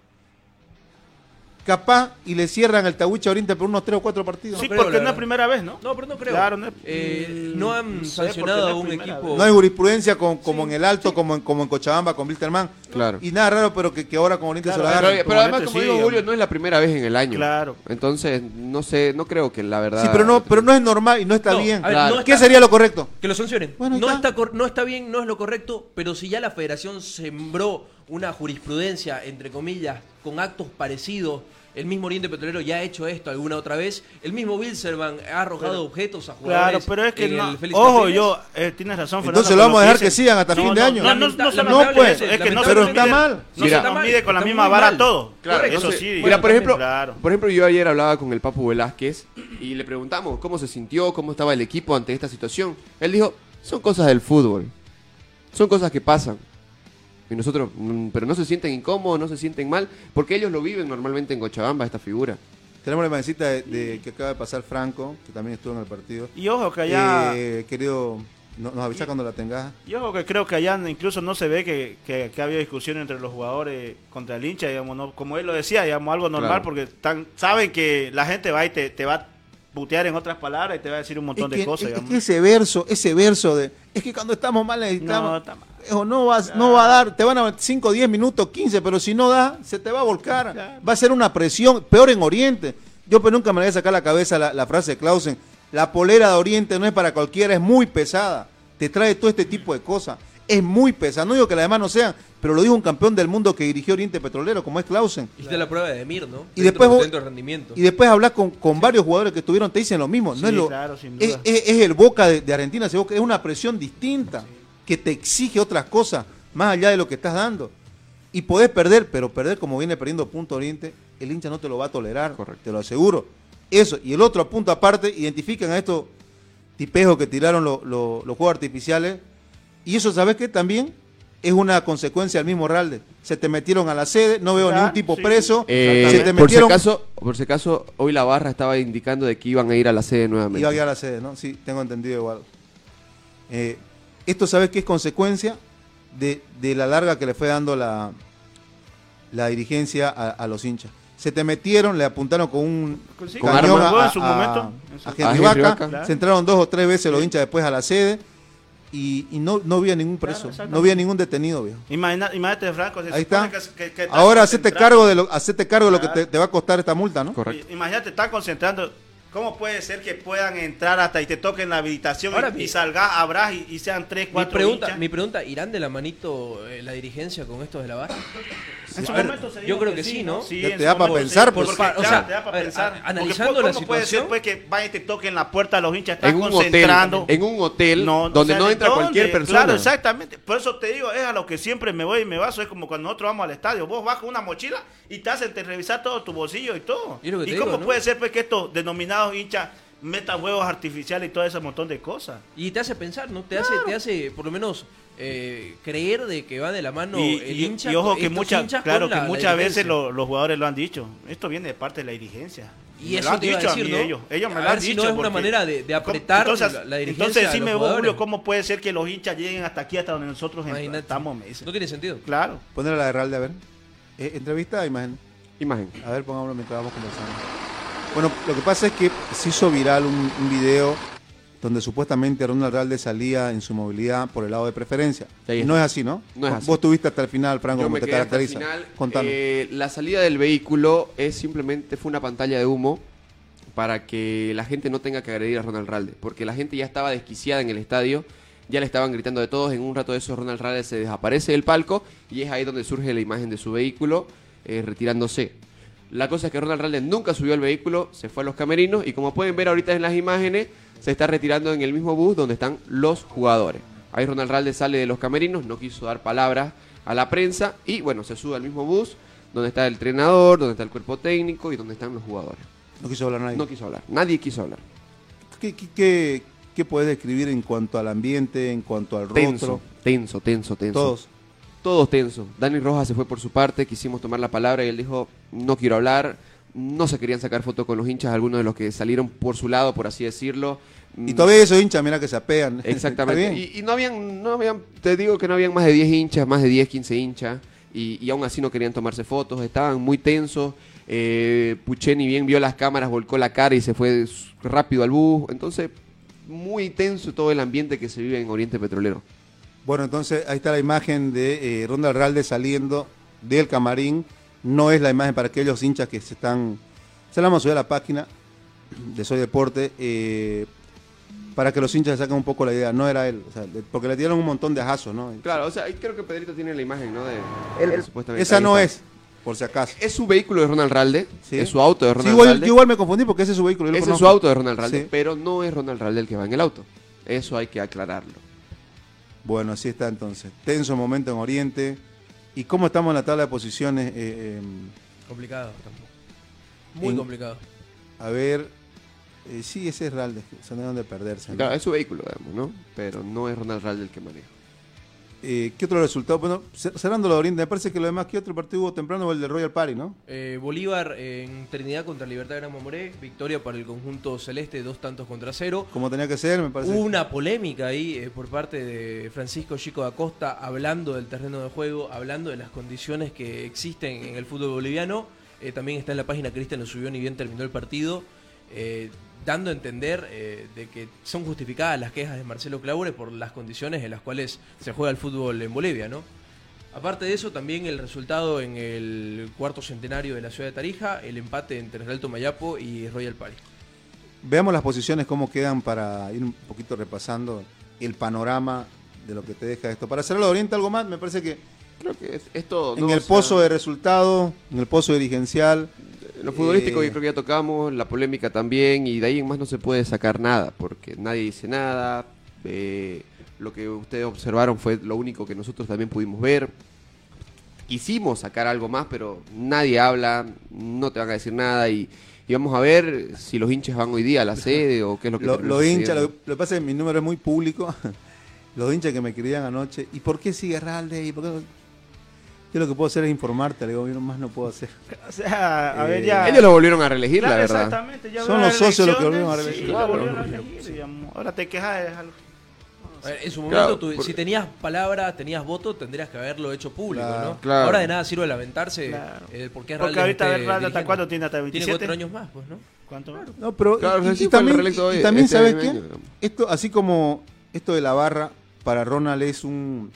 Capaz y le cierran el Tahuicha Oriente por unos tres o cuatro partidos. Sí, creo, porque no es primera vez, ¿no? No, pero no creo. Claro, no es- Eh, no han no sé, sancionado a no un equipo. No hay jurisprudencia con- como en el Alto, como, en, como en Cochabamba con Wilterman. Claro. Y nada raro, pero que, que ahora con Oriente Claro, se lo Pero, agarran. pero además, Comúnmente como sí, digo. Julio, no es la primera vez en el año. Claro. Entonces, no sé, no creo que la verdad. Sí, pero no, pero no es normal y no está No, bien. a ver, Claro. no ¿Qué está- sería lo correcto? Que lo sancionen. Bueno, no, está. está. cor- no está bien, no es lo correcto, pero si ya la federación sembró una jurisprudencia, entre comillas, con actos parecidos, el mismo Oriente Petrolero ya ha hecho esto alguna otra vez, el mismo Wilserman ha arrojado objetos a Claro, jugadores. pero es que no. Ojo, Martínez. yo, eh, tienes razón, Fernando. Entonces lo vamos a dejar que sigan hasta fin de año. No, no, pues, es que no pero se está mal. No Mira. se nos mide con la misma vara todo. Claro, eso sí. Mira, por ejemplo, Claro. por ejemplo, yo ayer hablaba con el Papu Velázquez y le preguntamos cómo se sintió, cómo estaba el equipo ante esta situación. Él dijo, son cosas del fútbol, son cosas que pasan. Y nosotros, "Mm, pero no se sienten incómodos, no se sienten mal, porque ellos lo viven normalmente en Cochabamba, esta figura. Tenemos la imagencita de, de que acaba de pasar Franco, que también estuvo en el partido. Y ojo que allá. Eh, querido, no- nos avisa cuando la tengas. Y ojo que creo que allá incluso no se ve que, que, que había discusión entre los jugadores contra el hincha, digamos, ¿no? como él lo decía, digamos, algo normal, Claro. porque saben que la gente va y te, te va a putear en otras palabras y te va a decir un montón Es de cosas, es digamos. que ese verso, ese verso de, es que cuando estamos mal necesitamos, No, está mal. O no, vas, no va a dar, te van a 5, 10 minutos, 15, pero si no da, se te va a volcar, Claro. va a ser una presión, peor en Oriente. Yo pues nunca me voy a sacar la cabeza la, la frase de Clausen, la polera de Oriente no es para cualquiera, es muy pesada, te trae todo este tipo de cosas, es muy pesada, no digo que las demás no sean, pero lo dijo un campeón del mundo que dirigió Oriente Petrolero, como es Clausen. Hiciste la prueba de Demir, ¿no? Y Dentro- después dentro rendimiento. Y después hablas con, con varios jugadores que estuvieron, te dicen lo mismo. no es, lo, claro, sin duda. es- es el Boca de, de Argentina, es una presión distinta que te exige otras cosas más allá de lo que estás dando. Y podés perder, pero perder como viene perdiendo Punto Oriente, el hincha no te lo va a tolerar, Correcto. te lo aseguro. Eso, y el otro punto aparte, identifican a estos tipejos que tiraron lo- lo- los juegos artificiales, y eso, ¿sabes qué? También es una consecuencia del mismo Ralde. Se te metieron a la sede, no veo Ya, ningún tipo sí. preso, Eh, se te por, si acaso, por si acaso, hoy la barra estaba indicando de que iban a ir a la sede nuevamente. Iba a quedar la sede, ¿no? Sí, tengo entendido igual. Eh, esto, ¿sabes qué es consecuencia de, de la larga que le fue dando la, la dirigencia a, a los hinchas? Se te metieron, le apuntaron con un Sí, con cañón a, en su a- momento. a En Henry su- A Henry Vaca. Claro. Se entraron dos o tres veces los hinchas después a la sede y, y no, no había ningún preso, no había ningún detenido, viejo. Imagina- imagínate, Franco. Ahí está. que- que- que Ahora hacete cargo de lo, hacete cargo de lo que te, te va a costar esta multa, ¿no? Correcto. Imagínate, están concentrando. ¿Cómo puede ser que puedan entrar hasta y te toquen la habilitación Ahora, y, mi- y salgas, abras y, y sean tres, Mi cuatro pregunta, hinchas? mi pregunta, ¿irán de la manito eh, la dirigencia con estos de la barra? En su ver, momento se yo creo que sí, ¿no? En te da pa' momento pensar, sí, pues. porque, Por o sea, te da pa' a ver, pensar. Porque, analizando ¿cómo la puede ser pues que vayan y te toquen la puerta a los hinchas? Están En un hotel, concentrando. en un hotel No, donde o sea, no ¿de entra dónde? cualquier persona. Claro, exactamente. Por eso te digo, es a lo que siempre me voy y me baso. Es como cuando nosotros vamos al estadio. Vos vas con una mochila y te hacen te revisar todo tu bolsillo y todo. Y es lo que ¿Y te cómo digo, ¿no? puede ser pues que estos denominados hinchas metan huevos artificiales y todo ese montón de cosas? Y te hace pensar, ¿no? Te hace, te hace por lo menos eh, creer de que va de la mano y, el hincha. y ojo que hinchas claro que la- la muchas veces lo- los jugadores lo han dicho. Esto viene de parte de la dirigencia. Y Me eso lo han te iba a dicho decir, mí ¿no? ellos. Ellos me lo han si dicho. no es una manera de- de ¿Cómo- apretar entonces, la- la dirigencia Entonces decime vos. Julio, ¿cómo puede ser que los hinchas lleguen hasta aquí, hasta donde nosotros Imagínate. estamos? Me dice. No tiene sentido. Claro. Poner la de Ralde, a ver. Eh, entrevista, imagen. Imagen. A ver, pongámoslo mientras vamos conversando. Bueno, lo que pasa es que se hizo viral un, un video donde supuestamente Ronald Ralde salía en su movilidad por el lado de preferencia. No es así, ¿no? No es así. Vos estuviste hasta el final, Franco, como te quedé hasta el caracteriza. final. Eh, la salida del vehículo es simplemente fue una pantalla de humo para que la gente no tenga que agredir a Ronald Ralde, porque la gente ya estaba desquiciada en el estadio, ya le estaban gritando de todos, en un rato de eso Ronald Ralde se desaparece del palco y es ahí donde surge la imagen de su vehículo eh, retirándose. La cosa es que Ronald Ralde nunca subió al vehículo, se fue a los camerinos y como pueden ver ahorita en las imágenes, se está retirando en el mismo bus donde están los jugadores. Ahí Ronald Ralde sale de los camerinos, no quiso dar palabras a la prensa y bueno, se sube al mismo bus donde está el entrenador, donde está el cuerpo técnico y donde están los jugadores. no quiso hablar nadie. No quiso hablar, nadie quiso hablar. ¿Qué, qué, qué- qué puedes describir en cuanto al ambiente, en cuanto al Tenso, rostro? tenso, tenso, tenso. Todos. Todos tensos. Dani Rojas se fue por su parte, quisimos tomar la palabra y él dijo, no quiero hablar. No se querían sacar fotos con los hinchas, algunos de los que salieron por su lado, por así decirlo. Y todavía esos hinchas, mira que se apean. <laughs> Exactamente. Y, y no habían, no habían, te digo que no habían más de 10 hinchas, más de 10, 15 hinchas. Y, y aún así no querían tomarse fotos, estaban muy tensos. Eh, Pucheni bien vio las cámaras, volcó la cara y se fue rápido al bus. Entonces, muy tenso todo el ambiente que se vive en Oriente Petrolero. Bueno, entonces ahí está la imagen de eh, Ronald Ralde saliendo del camarín. No es la imagen para aquellos hinchas que se están... Se la vamos a subir a la página de Soy Deporte eh, para que los hinchas se saquen un poco la idea. No era él, o sea, porque le dieron un montón de ajazos, ¿no? Claro, o sea, ahí creo que Pedrito tiene la imagen, ¿no? De, supuestamente Esa no está. es, por si acaso. Es su vehículo de Ronald Ralde, Sí. es su auto de Sí, Ronald igual, Ralde. yo igual me confundí porque ese es su vehículo. yo Ese es su auto de Ronald Ralde, Sí. pero no es Ronald Ralde el que va en el auto. Eso hay que aclararlo. Bueno, así está entonces. Tenso momento en Oriente. ¿Y cómo estamos en la tabla de posiciones? Eh, em, Complicado. tampoco. Muy En- complicado. a ver. eh, sí, ese es Ralde. Se no donde perderse. ¿no? Claro, es su vehículo, digamos, ¿no? Pero no es Ronald Ralde el que maneja. Eh, ¿Qué otro resultado? Bueno, cer- cerrando de Oriente, me parece que lo demás, ¿qué otro partido hubo temprano? fue El de Royal Party, ¿no? Eh, Bolívar en Trinidad contra Libertad de Gran Mamoré. Victoria para el conjunto celeste, dos tantos contra cero. Como tenía que ser, me parece. Hubo una polémica ahí eh, por parte de Francisco Chico da Costa hablando del terreno de juego, hablando de las condiciones que existen en el fútbol boliviano. Eh, también está en la página, Cristian lo subió ni bien terminó el partido, eh, dando a entender eh, de que son justificadas las quejas de Marcelo Claure por las condiciones en las cuales se juega el fútbol en Bolivia, ¿no? Aparte de eso, también el resultado en el cuarto centenario de la ciudad de Tarija, el empate entre Real Tomayapo y Royal Party. Veamos las posiciones, cómo quedan para ir un poquito repasando el panorama de lo que te deja esto. Para cerrar lo de Oriente, algo más, me parece que Creo que es, es todo. en ¿no? el O sea, pozo de resultado, en el pozo dirigencial, en Lo futbolístico eh, yo creo que ya tocamos, la polémica también, y de ahí en más no se puede sacar nada, porque nadie dice nada. eh, lo que ustedes observaron fue lo único que nosotros también pudimos ver. Quisimos sacar algo más, pero nadie habla, no te van a decir nada y, y vamos a ver si los hinchas van hoy día a la <laughs> sede o qué es lo que Lo- los hinchas, lo, lo que pasa es que mi número es muy público. <laughs> Los hinchas que me escribían anoche, ¿y por qué sigue Ralde? ¿Y por qué? Yo lo que puedo hacer es informarte, le digo, yo más no puedo hacer. <laughs> O sea, a ver, Eh, ya. Ellos lo volvieron a reelegir, Claro, la verdad. Exactamente, ya Son los socios los que volvieron a sí, reelegir. Claro. volvieron a. Ahora te quejas de algo. A ver, en su Claro, momento, tú- por- si tenías palabra, tenías voto, tendrías que haberlo hecho público, Claro. ¿no? Claro. Ahora de nada sirve lamentarse Claro. eh, porque es Porque ahorita, a esté ver, Ralde, ¿hasta cuándo tiene? ¿Hasta Tiene 27? cuatro años más, pues, ¿no? ¿Cuánto más? No, pero Claro, y, sí, y también, y- también este ¿sabes qué? Esto, así como esto de la barra, para Ronald es un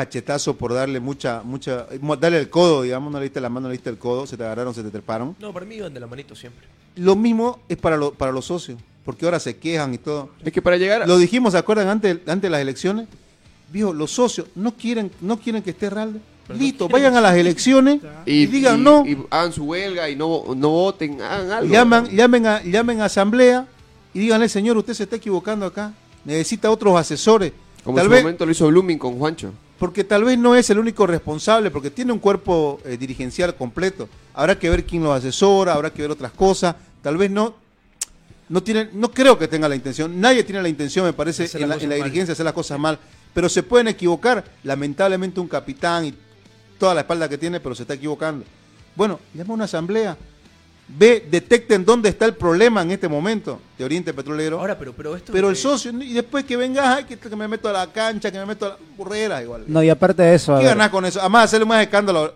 cachetazo por darle mucha, mucha, darle el codo, digamos, no le diste la mano, le diste el codo, se te agarraron, se te treparon. No, para mí iban de la manito siempre. Lo mismo es para, lo- para los socios, porque ahora se quejan y todo. Es que para llegar a- Lo dijimos, ¿se acuerdan? Antes, antes de las elecciones, viejo, los socios no quieren, no quieren que esté Ralde. Pero no Listo, vayan a las elecciones y, digan y- no. y hagan su huelga y no, no voten, hagan algo. Llaman, llamen, a, llamen a asamblea y díganle, señor, usted se está equivocando acá. Necesita otros asesores. Como tal en su vez, momento lo hizo Blooming con Juancho. Porque tal vez no es el único responsable, porque tiene un cuerpo eh, dirigencial completo. Habrá que ver quién lo asesora, habrá que ver otras cosas. Tal vez no, no tienen, no creo que tenga la intención. Nadie tiene la intención, me parece, Hacer en la, en la dirigencia hacer las cosas mal. Pero se pueden equivocar. Lamentablemente un capitán y toda la espalda que tiene, pero se está equivocando. Bueno, llama a una asamblea. Ve, detecten dónde está el problema en este momento de Oriente Petrolero. Ahora, pero, pero esto. pero el socio, y después que venga, ay, que, que me meto a la cancha, que me meto a la burrera, igual. No, y aparte de eso, ¿Qué ver, ganás con eso? Además, hacerle más escándalo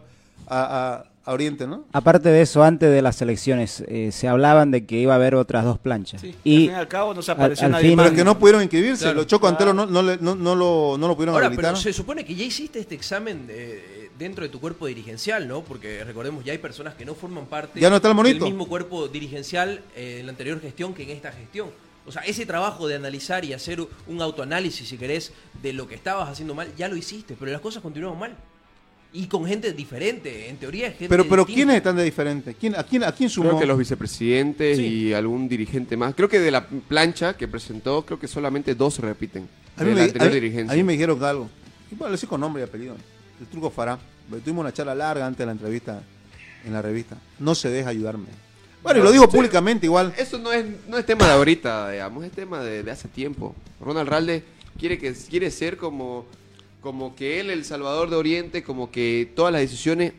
a, a- a Oriente, ¿no? Aparte de eso, antes de las elecciones, eh, se hablaban de que iba a haber otras dos planchas. Sí, y al fin y al cabo no se apareció al nadie fin- más. Pero que no pudieron inscribirse, Claro. los Choco Antelo no, no, le- no, no lo, no lo pudieron Ahora, habilitar. pero se supone que ya hiciste este examen eh, dentro de tu cuerpo dirigencial, ¿no? Porque recordemos, ya hay personas que no forman parte Ya no está el del mismo cuerpo dirigencial eh, en la anterior gestión que en esta gestión. O sea, ese trabajo de analizar y hacer un autoanálisis, si querés, de lo que estabas haciendo mal, ya lo hiciste, pero las cosas continuaron mal. Y con gente diferente, en teoría es gente Pero, pero distinta. ¿quiénes están de diferente? ¿Quién, a, quién, ¿A quién sumó? Creo que los vicepresidentes Sí. y algún dirigente más. Creo que de la plancha que presentó, creo que solamente dos se repiten. a, de mí la me, anterior a mí- dirigencia. a mí me dijeron algo. Y bueno, le decía con nombre y apellido. El truco Fará. Tuvimos una charla larga antes de la entrevista en la revista. No se deja ayudarme. Bueno, y lo digo públicamente igual. Eso no es, no es tema de ahorita, digamos, es tema de, de hace tiempo. Ronald Ralde quiere, que, quiere ser como, como que él, el salvador de Oriente, como que todas las decisiones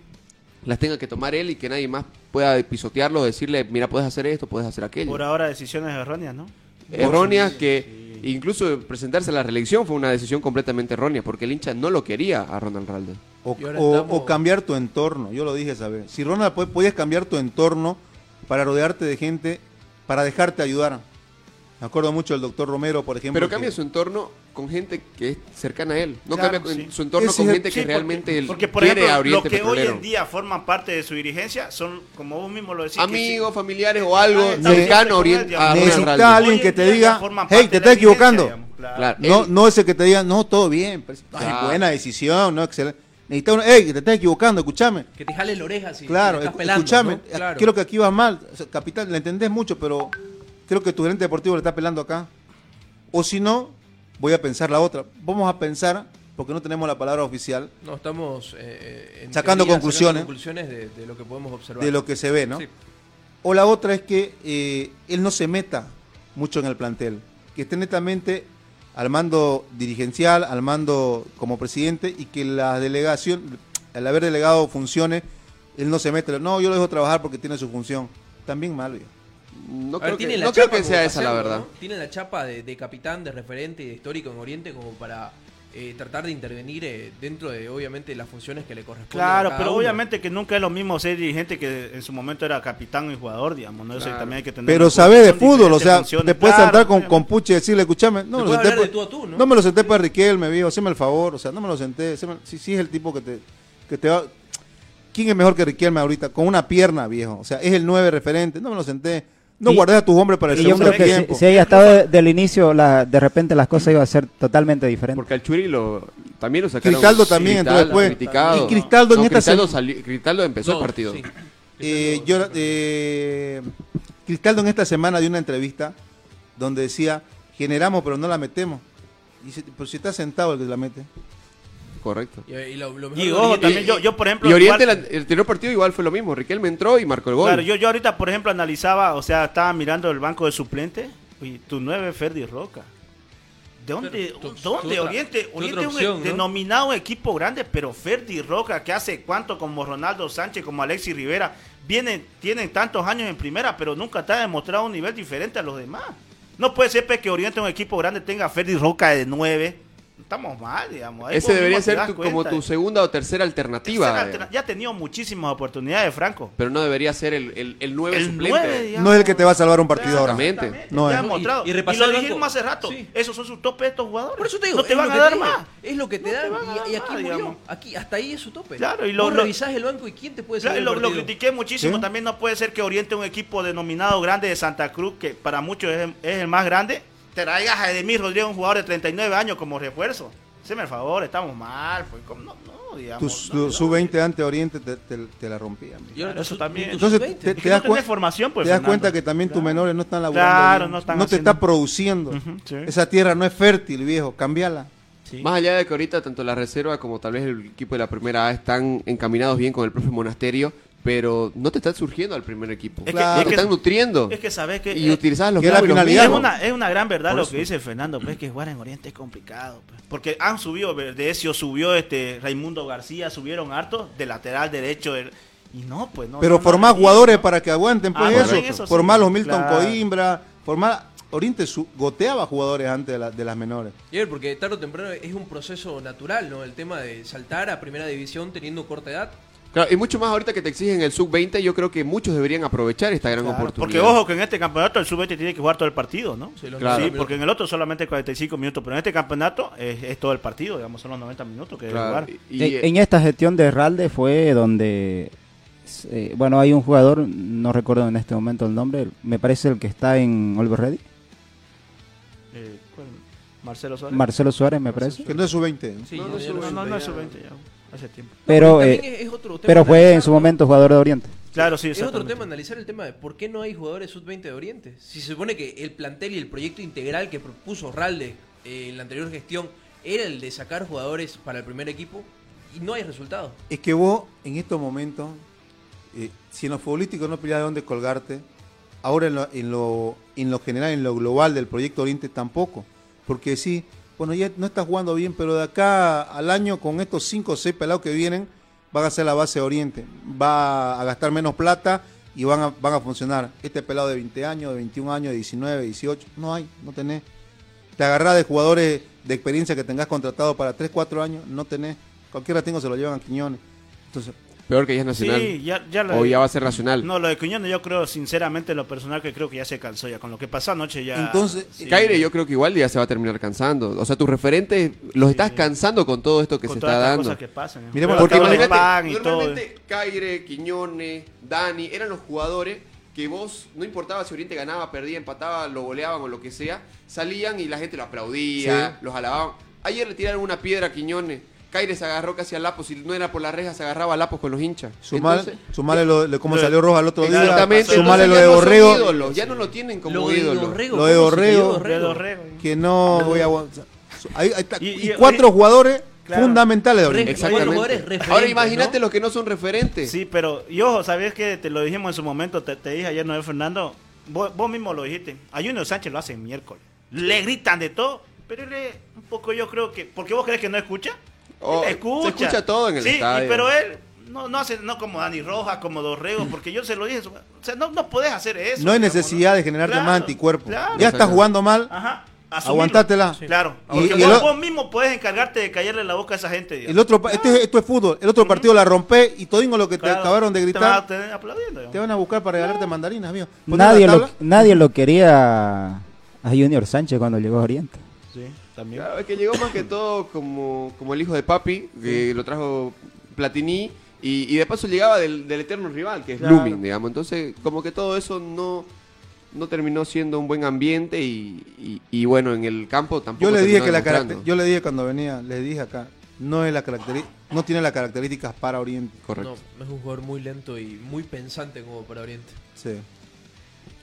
las tenga que tomar él y que nadie más pueda pisotearlo, decirle, mira, puedes hacer esto, puedes hacer aquello. Por ahora decisiones erróneas, ¿no? Erróneas que incluso presentarse a la reelección fue una decisión completamente errónea, porque el hincha no lo quería a Ronald Ralde. O, Y ahora o- estamos- o cambiar tu entorno. Yo lo dije esa vez. Si Ronald, podías cambiar tu entorno para rodearte de gente, para dejarte ayudar. Me acuerdo mucho del doctor Romero, por ejemplo. Pero que- cambia su entorno con gente que es cercana a él. No Claro, cambia sí. su entorno Ese con gente que porque- realmente él porque, por quiere ejemplo, a Oriente los que hoy en día forman parte de su dirigencia son, como vos mismo lo decís, que Amigos, familiares o algo Ah, cercano Oriente. a a alguien que te diga, "Hey, te la estás equivocando". digamos, claro. Claro. No, Él- no ese que te diga, no, todo bien. pero- ay, Claro. buena decisión, no, excelente. Necesita uno, hey, que te estás equivocando, escúchame. Que te jale la oreja si Claro, te estás escu- pelando, escúchame. ¿no? Claro. Creo que aquí vas mal. O sea, capitán, le entendés mucho, pero creo que tu gerente deportivo le está pelando acá. O si no, voy a pensar la otra. Vamos a pensar, porque no tenemos la palabra oficial, No, estamos eh, en Sacando teoría, conclusiones. conclusiones de, de lo que podemos observar. de lo que se ve, ¿no? Sí. O la otra es que eh, él no se meta mucho en el plantel, que esté netamente al mando dirigencial, al mando como presidente y que la delegación, al haber delegado funciones, él no se mete, no, yo lo dejo trabajar porque tiene su función. También mal. No ver, creo que, tiene la no creo que sea esa la verdad. ¿no? Tiene la chapa de, de capitán, de referente y de histórico en Oriente como para eh, tratar de intervenir eh, dentro de, obviamente, las funciones que le corresponden. a Claro, cada pero uno. obviamente que nunca es lo mismo ser dirigente que en su momento era capitán y jugador, digamos, ¿no? Eso también hay que tener Pero sabe de fútbol, o sea, funciones. puedes Claro, sentar con, con. Puche y decirle, escúchame, no me, lo senté por, tú tú, ¿no? no me lo senté para Riquelme, viejo, haceme el favor, o sea, no me lo senté, si, si es el tipo que te, que te va... ¿Quién es mejor que Riquelme ahorita? Con una pierna, viejo, o sea, es el nueve referente, no me lo senté, no guardé a tus hombres para el Y yo segundo creo que si, tiempo. si haya estado de- del inicio, la, de repente las cosas iban a ser totalmente diferentes. Porque al Churi lo, también lo sacaron. Cristaldo también entró Cristaldo, después. criticado. Y Cristaldo en No, esta Cristaldo, salió- Cristaldo empezó No, el partido. sí. Eh, yo, eh, Cristaldo en esta semana dio una entrevista donde decía, generamos pero no la metemos. Y dice, pero si está sentado el que la mete. Correcto. Y, y lo, lo mejor Y de ojo, Oriente- también yo, yo por ejemplo... Y Oriente, igual- la- el anterior partido igual fue lo mismo. Riquelme entró y marcó el gol. Claro, yo, yo ahorita, por ejemplo, analizaba, o sea, estaba mirando el banco de suplente y tu nueve es Ferdi Roca. ¿De dónde, tu- dónde tu otra- Oriente? Oriente es un opción, ¿no? denominado equipo grande, pero Ferdi Roca, que hace cuánto como Ronaldo Sánchez, como Alexis Rivera, vienen, tienen tantos años en primera, pero nunca te ha demostrado un nivel diferente a los demás. No puede ser pues, que Oriente, un equipo grande, tenga a Ferdi Roca de nueve. Estamos mal, digamos. Ahí Ese debería ser tu- como tu segunda o tercera alternativa. Tercera eh. alterna- Ya ha tenido muchísimas oportunidades, Franco. Pero no debería ser el, el, el nueve El suplente. digamos. No es el que te va a salvar un partido ahora. Exactamente. No ya es. mostrado. Y- y Y, lo dijimos hace rato. Sí. Esos son sus topes estos jugadores. Por eso te digo, no te van a dar más. Es lo que te dan y, aquí murió. Aquí, hasta ahí es su tope. Claro, y lo- revisás el banco y quién te puede Claro, y lo, critiqué muchísimo. También no puede ser que Oriente, un equipo denominado grande de Santa Cruz, que para muchos es, el más grande, traigas a Edemir Rodríguez, un jugador de 39 años como refuerzo. Haceme el favor, estamos mal. Pues, no, no, digamos. Tu, no, tu no. sub-20 ante Oriente te, te- te la Claro, eso también. Entonces, sub-20. te, te das, no formación, pues, te das cuenta que también tus menores no están laburando Claro, bien. no están te haciendo- está produciendo. Sí. Esa tierra no es fértil, viejo. Cambiala. Sí. Más allá de que ahorita tanto la reserva como tal vez el equipo de la primera A están encaminados bien con el profe Monasterio, pero no te están surgiendo al primer equipo. Es que- Claro. no te están nutriendo. Es que sabes que. y eh, utilizabas los que es la finalidad, una, es una gran verdad lo que dice Fernando, pues que jugar en Oriente es complicado. pues. Porque han subido, Verdecio subió, este Raimundo García, subieron harto de lateral derecho. del- y no, pues no. Pero no, formar jugadores para que aguanten pues Ah, eso. también eso sí. formar los Milton Claro. Coimbra, formar Oriente su- goteaba jugadores antes de, la- de las menores. Y porque tarde o temprano es un proceso natural, ¿no? El tema de saltar a primera división teniendo corta edad. Claro, y mucho más ahorita que te exigen el sub-20, yo creo que muchos deberían aprovechar esta gran Claro, oportunidad. porque ojo que en este campeonato el sub-20 tiene que jugar todo el partido, ¿no? Sí, los Claro. Sí, 90 porque en el otro solamente 45 minutos, pero en este campeonato es, es todo el partido, digamos, son los 90 minutos que debe jugar. y- En, en esta gestión de Ralde fue donde, eh, bueno, hay un jugador, no recuerdo en este momento el nombre, me parece el que está en Oliver Ready, Eh, ¿cuál? Marcelo Suárez. Marcelo Suárez me parece, Que no es su 20. Sí, No, es ya. sub-20 ya, hace tiempo. pero, También eh, es- es otro tema pero fue en su ¿no? momento jugador de Oriente. Claro, sí, Es otro tema analizar el tema de por qué no hay jugadores sub-20 de Oriente. Si se supone que el plantel y el proyecto integral que propuso Ralde eh, en la anterior gestión era el de sacar jugadores para el primer equipo y no hay resultados. Es que vos, en estos momentos, eh, si en lo futbolístico no peleas de dónde colgarte, ahora en lo, en, lo, en lo general, en lo global del proyecto Oriente tampoco. Porque sí, bueno, ya no estás jugando bien, pero de acá al año, con estos 5 o 6 pelados que vienen, van a ser la base de Oriente. Va a gastar menos plata y van a, van a funcionar. Este pelado de 20 años, de 21 años, de 19, 18, no hay, no tenés. Te agarrás de jugadores de experiencia que tengas contratado para 3, 4 años, no tenés. Cualquier ratingo se lo llevan a Quiñones. Entonces, Peor que ya es nacional. Sí, ya, ya lo o ya va a ser nacional. No, lo de Quiñones yo creo, sinceramente, en lo personal, que creo que ya se cansó ya. Con lo que pasó anoche ya... Entonces, sí. Caire, yo creo que igual ya se va a terminar cansando. O sea, tus referentes los Sí. estás cansando con todo esto que con se todas está dando. cosas que pasan. ¿eh? Miremos Porque imagínate, pan y todo. normalmente Caire, Quiñones, Dani, eran los jugadores que vos, no importaba si Oriente ganaba, perdía, empataba, lo goleaban o lo que sea, salían y la gente lo aplaudía, los alababan. Ayer le tiraron una piedra a Quiñones. Caire se agarró casi al Lapos, si no era por la reja, se agarraba a Lapos con los hinchas. Sumar, Entonces, sumarle lo, de cómo salió Roja el otro día. Exactamente, Sumarle entonces lo de no Borrego. ídolos, ya no lo tienen como Lo de ídolo. Dorrego, Lo de ¿cómo se quedó Dorrego. De Dorrego, ¿eh? Que no voy a aguantar. Ahí está. Y- Y, y- cuatro jugadores Claro. fundamentales de. Exactamente. Exactamente. jugadores referentes, Ahora imagínate ¿no? los que no son referentes. Sí, pero, y ojo, ¿sabías que te lo dijimos en su momento? Te, te dije ayer, Noel Fernando, vos, vos mismo lo dijiste. A Junior Sánchez lo hacen miércoles. Le gritan de todo, pero él es un poco, yo creo que. ¿Por qué vos crees que no escucha? Oh, se escucha. todo en el sí, y- pero él no, no hace, no como Dani Rojas, como Dorrego, porque yo se lo dije. O sea, no, no podés hacer eso. No hay necesidad ¿no? de generarte Claro, más anticuerpos. claro. Ya estás jugando mal. Ajá. asumirlo. Aguantátela. Claro. Y- Porque y el vos, mismo podés encargarte de callarle la boca a esa gente. digamos. El otro, este, esto es fútbol. El otro partido la rompe y todingo lo que te acabaron de Te van a gritar. tener aplaudiendo. Te van a buscar para regalarte mandarinas, amigo. Poné Nadie lo, nadie lo quería a Junior Sánchez cuando llegó a Oriente. Sí, también. Claro, es que llegó más que todo como, como el hijo de papi, que lo trajo Platini, y, y de paso llegaba del, del eterno rival, que es Claro. Blooming, digamos. Entonces, como que todo eso no, no terminó siendo un buen ambiente y, y- y bueno, en el campo tampoco. Yo le dije que la yo le dije cuando venía, le dije acá, no es la no tiene las características para Oriente. Correcto. No, es un jugador muy lento y muy pensante como para Oriente. Sí.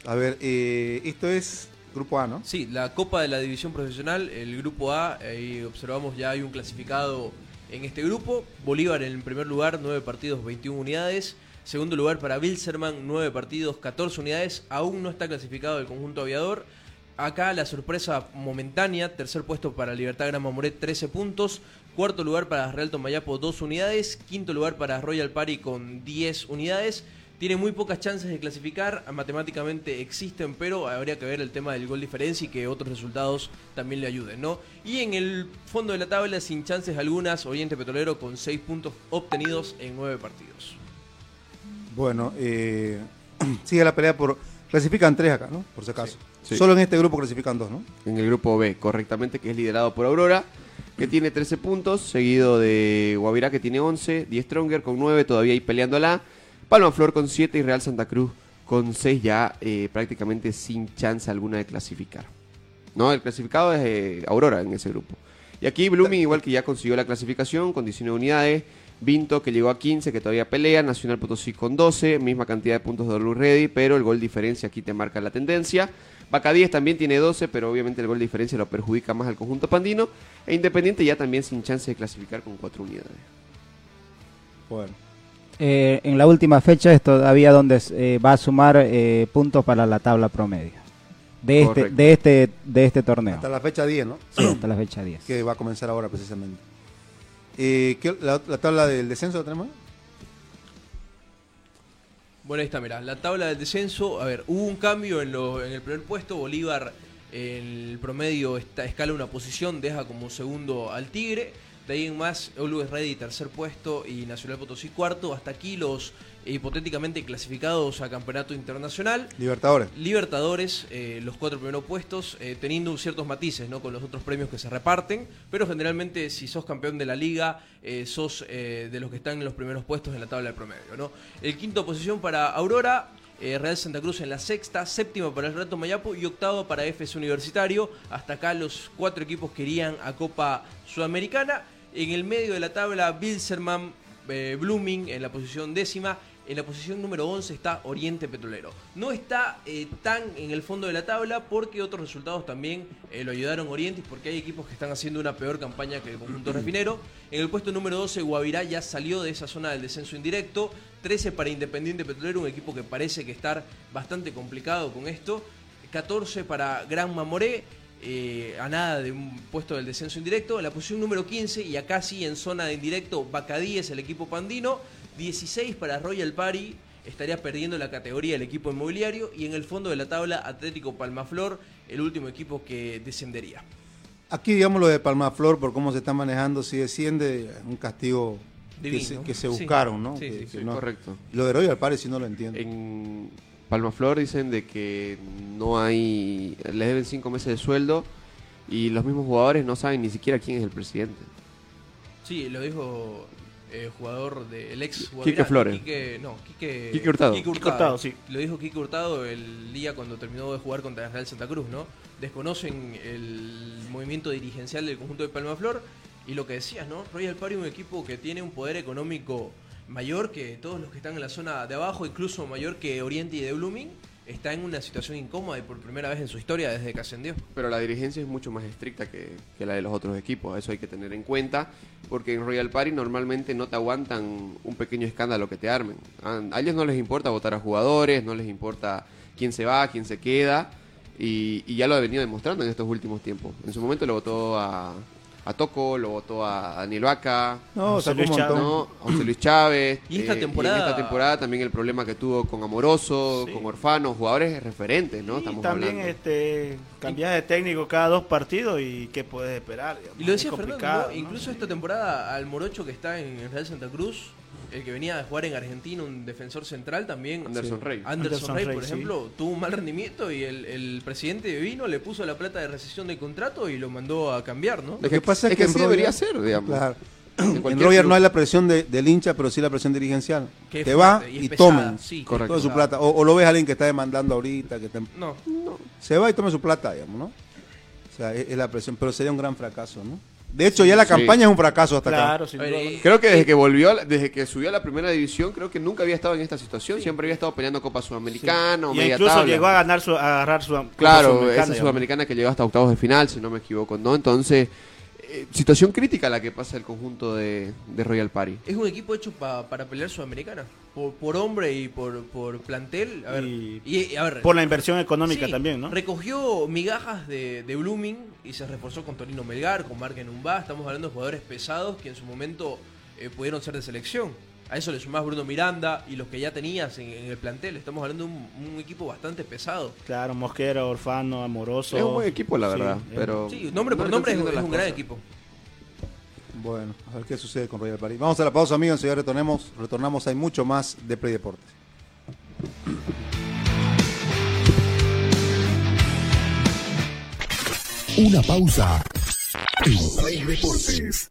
A ver, eh, esto es grupo A, ¿no? Sí, la Copa de la División Profesional, el grupo A, ahí observamos ya hay un clasificado en este grupo. Bolívar en primer lugar, 9 partidos, 21 unidades. Segundo lugar para Bilzerman, 9 partidos, 14 unidades. Aún no está clasificado el conjunto aviador. Acá la sorpresa momentánea, tercer puesto para Libertad Gran Moret, 13 puntos. Cuarto lugar para Real Tomayapo, 2 unidades. Quinto lugar para Royal Party con 10 unidades. Tiene muy pocas chances de clasificar, matemáticamente existen, pero habría que ver el tema del gol diferencia y que otros resultados también le ayuden, ¿no? Y en el fondo de la tabla, sin chances algunas, Oriente Petrolero con 6 puntos obtenidos en 9 partidos. Bueno, eh, <clears throat> sigue la pelea por... Clasifican tres acá, ¿no? Por si acaso. Sí. Solo en este grupo clasifican dos, ¿no? En el grupo B, correctamente, que es liderado por Aurora, que tiene 13 puntos, seguido de Guavirá, que tiene 11, Die Stronger con 9, todavía ahí peleándola, Palma Flor con 7 y Real Santa Cruz con 6, ya eh, prácticamente sin chance alguna de clasificar. No, el clasificado es eh, Aurora en ese grupo. Y aquí Blooming, igual que ya consiguió la clasificación con 19 unidades, Vinto que llegó a 15, que todavía pelea, Nacional Potosí con 12, misma cantidad de puntos de Blue Ready, pero el gol diferencia aquí te marca la tendencia. 10 también tiene 12, pero obviamente el gol diferencia lo perjudica más al conjunto pandino. E Independiente ya también sin chance de clasificar con 4 unidades. Bueno. Eh, en la última fecha es todavía donde eh, va a sumar eh, puntos para la tabla promedio de este, de este, de este torneo. Hasta la fecha 10, ¿no? Sí, hasta la fecha 10. Que va a comenzar ahora precisamente. Eh, ¿qué- la, la tabla del descenso la tenemos? Bueno, ahí está, mirá, la tabla del descenso, a ver, hubo un cambio en, lo- en el primer puesto, Bolívar en el promedio está, escala una posición, deja como segundo al Tigre, De ahí en más, Always Ready tercer puesto y Nacional Potosí cuarto. Hasta aquí los eh, hipotéticamente clasificados a campeonato internacional. Libertadores. Libertadores, eh, los cuatro primeros puestos, eh, teniendo ciertos matices ¿no? con los otros premios que se reparten, pero generalmente si sos campeón de la liga, sos de los que están en los primeros puestos en la tabla de promedio. ¿no? El quinto posición para Aurora, eh, Real Santa Cruz en la sexta, séptima para el Reto Mayapo y octavo para FS Universitario. Hasta acá los cuatro equipos querían a Copa Sudamericana. En el medio de la tabla, Bilzerman, eh, Blooming en la posición décima. En la posición número 11 está Oriente Petrolero. No está eh, tan en el fondo de la tabla porque otros resultados también eh, lo ayudaron Oriente porque hay equipos que están haciendo una peor campaña que el conjunto refinero. En el puesto número 12 Guavirá ya salió de esa zona del descenso indirecto. 13 para Independiente Petrolero, un equipo que parece que estar bastante complicado con esto. 14 para Gran Mamoré, eh, a nada de un puesto del descenso indirecto. En la posición número 15 y acá sí en zona de indirecto, Bacadíes, el equipo pandino. 16 para Royal Party, estaría perdiendo la categoría el equipo inmobiliario. Y en el fondo de la tabla, Atlético Palmaflor, el último equipo que descendería. Aquí, digamos, lo de Palmaflor, por cómo se está manejando, si desciende, un castigo que se, que se Sí. buscaron, ¿no? Sí, Que- sí, que sí, no- correcto. Lo de Royal Party, si no lo entiendo. En Palmaflor dicen de que no hay, les deben cinco meses de sueldo y los mismos jugadores no saben ni siquiera quién es el presidente. Sí, lo dijo el jugador del ex jugador. Quique Flores. Quique, no, Quique, Quique Hurtado. Quique Quique Hurtado, sí. Lo dijo Quique Hurtado el día cuando terminó de jugar contra el Real Santa Cruz, ¿no? Desconocen el movimiento dirigencial del conjunto de Palmaflor y lo que decías, ¿no? Royal Party es un equipo que tiene un poder económico mayor que todos los que están en la zona de abajo, incluso mayor que Oriente y de Blooming. Está en una situación incómoda y por primera vez en su historia desde que ascendió. Pero la dirigencia es mucho más estricta que, que la de los otros equipos, eso hay que tener en cuenta, porque en Royal Party normalmente no te aguantan un pequeño escándalo que te armen. A ellos no les importa votar a jugadores, no les importa quién se va, quién se queda, y, y ya lo ha venido demostrando en estos últimos tiempos. En su momento lo votó a, a Toco, lo votó a Daniel Vaca, No, José Luis montón. ¿no? a José Luis Chávez. Y esta eh, temporada- en esta temporada también el problema que tuvo con Amoroso, Sí. con Orfano, jugadores referentes, ¿no? Y Estamos también hablando. este cambias de técnico cada dos partidos y qué puedes esperar. digamos. Y lo Es decía Fernando, complicado, ¿no? ¿no? incluso esta temporada al Morocho que está en Real Santa Cruz, el que venía a jugar en Argentina, un defensor central también. Anderson Sí. Rey. Anderson, Anderson Rey, Rey, por sí. ejemplo, tuvo un mal rendimiento y el, el presidente vino, le puso la plata de rescisión del contrato y lo mandó a cambiar, ¿no? Lo que pasa es, es que, así Royal- debería ser, digamos. Claro. En En club. no hay la presión de- del hincha, pero sí la presión dirigencial. Que es va y es y tomen sí, es Correcto. toda su plata. O, o lo ves a alguien que está demandando ahorita, que está- No, se va y tome su plata, digamos, ¿no? O sea, es, es la presión, pero sería un gran fracaso, ¿no? De hecho, ya la Sí. campaña es un fracaso hasta acá. Claro, sin A ver, duda. eh, Creo que desde que volvió, a la- desde que subió a la primera división, creo que nunca había estado en esta situación. Siempre había estado peleando Copa Sudamericana o Y media incluso tabla. llegó a ganar su, a agarrar su Copa Claro, Sudamericana, esa sudamericana que llegó hasta octavos de final, si no me equivoco, ¿no? Entonces, eh, situación crítica la que pasa el conjunto de, de Royal Party. es un equipo hecho pa- para pelear Sudamericana. Por, por hombre y por, por plantel. A ver, Y y, a ver, Por la inversión económica Sí, también, ¿no? Recogió migajas de, de Blooming y se reforzó con Torino Melgar, con Marque Numba. Estamos hablando de jugadores pesados que en su momento eh, pudieron ser de selección. A eso le sumás Bruno Miranda y los que ya tenías en, en el plantel. Estamos hablando de un, un equipo bastante pesado. Claro, Mosquera, Orfano, Amoroso. Es un buen equipo, la Sí, verdad, es- pero... Sí, nombre no por nombre es, un gran equipo. Bueno, a ver qué sucede con Royal Party. Vamos a la pausa, amigos. Ya retornemos, retornamos. Hay mucho más de Play Deportes. Una pausa. En Play Deportes.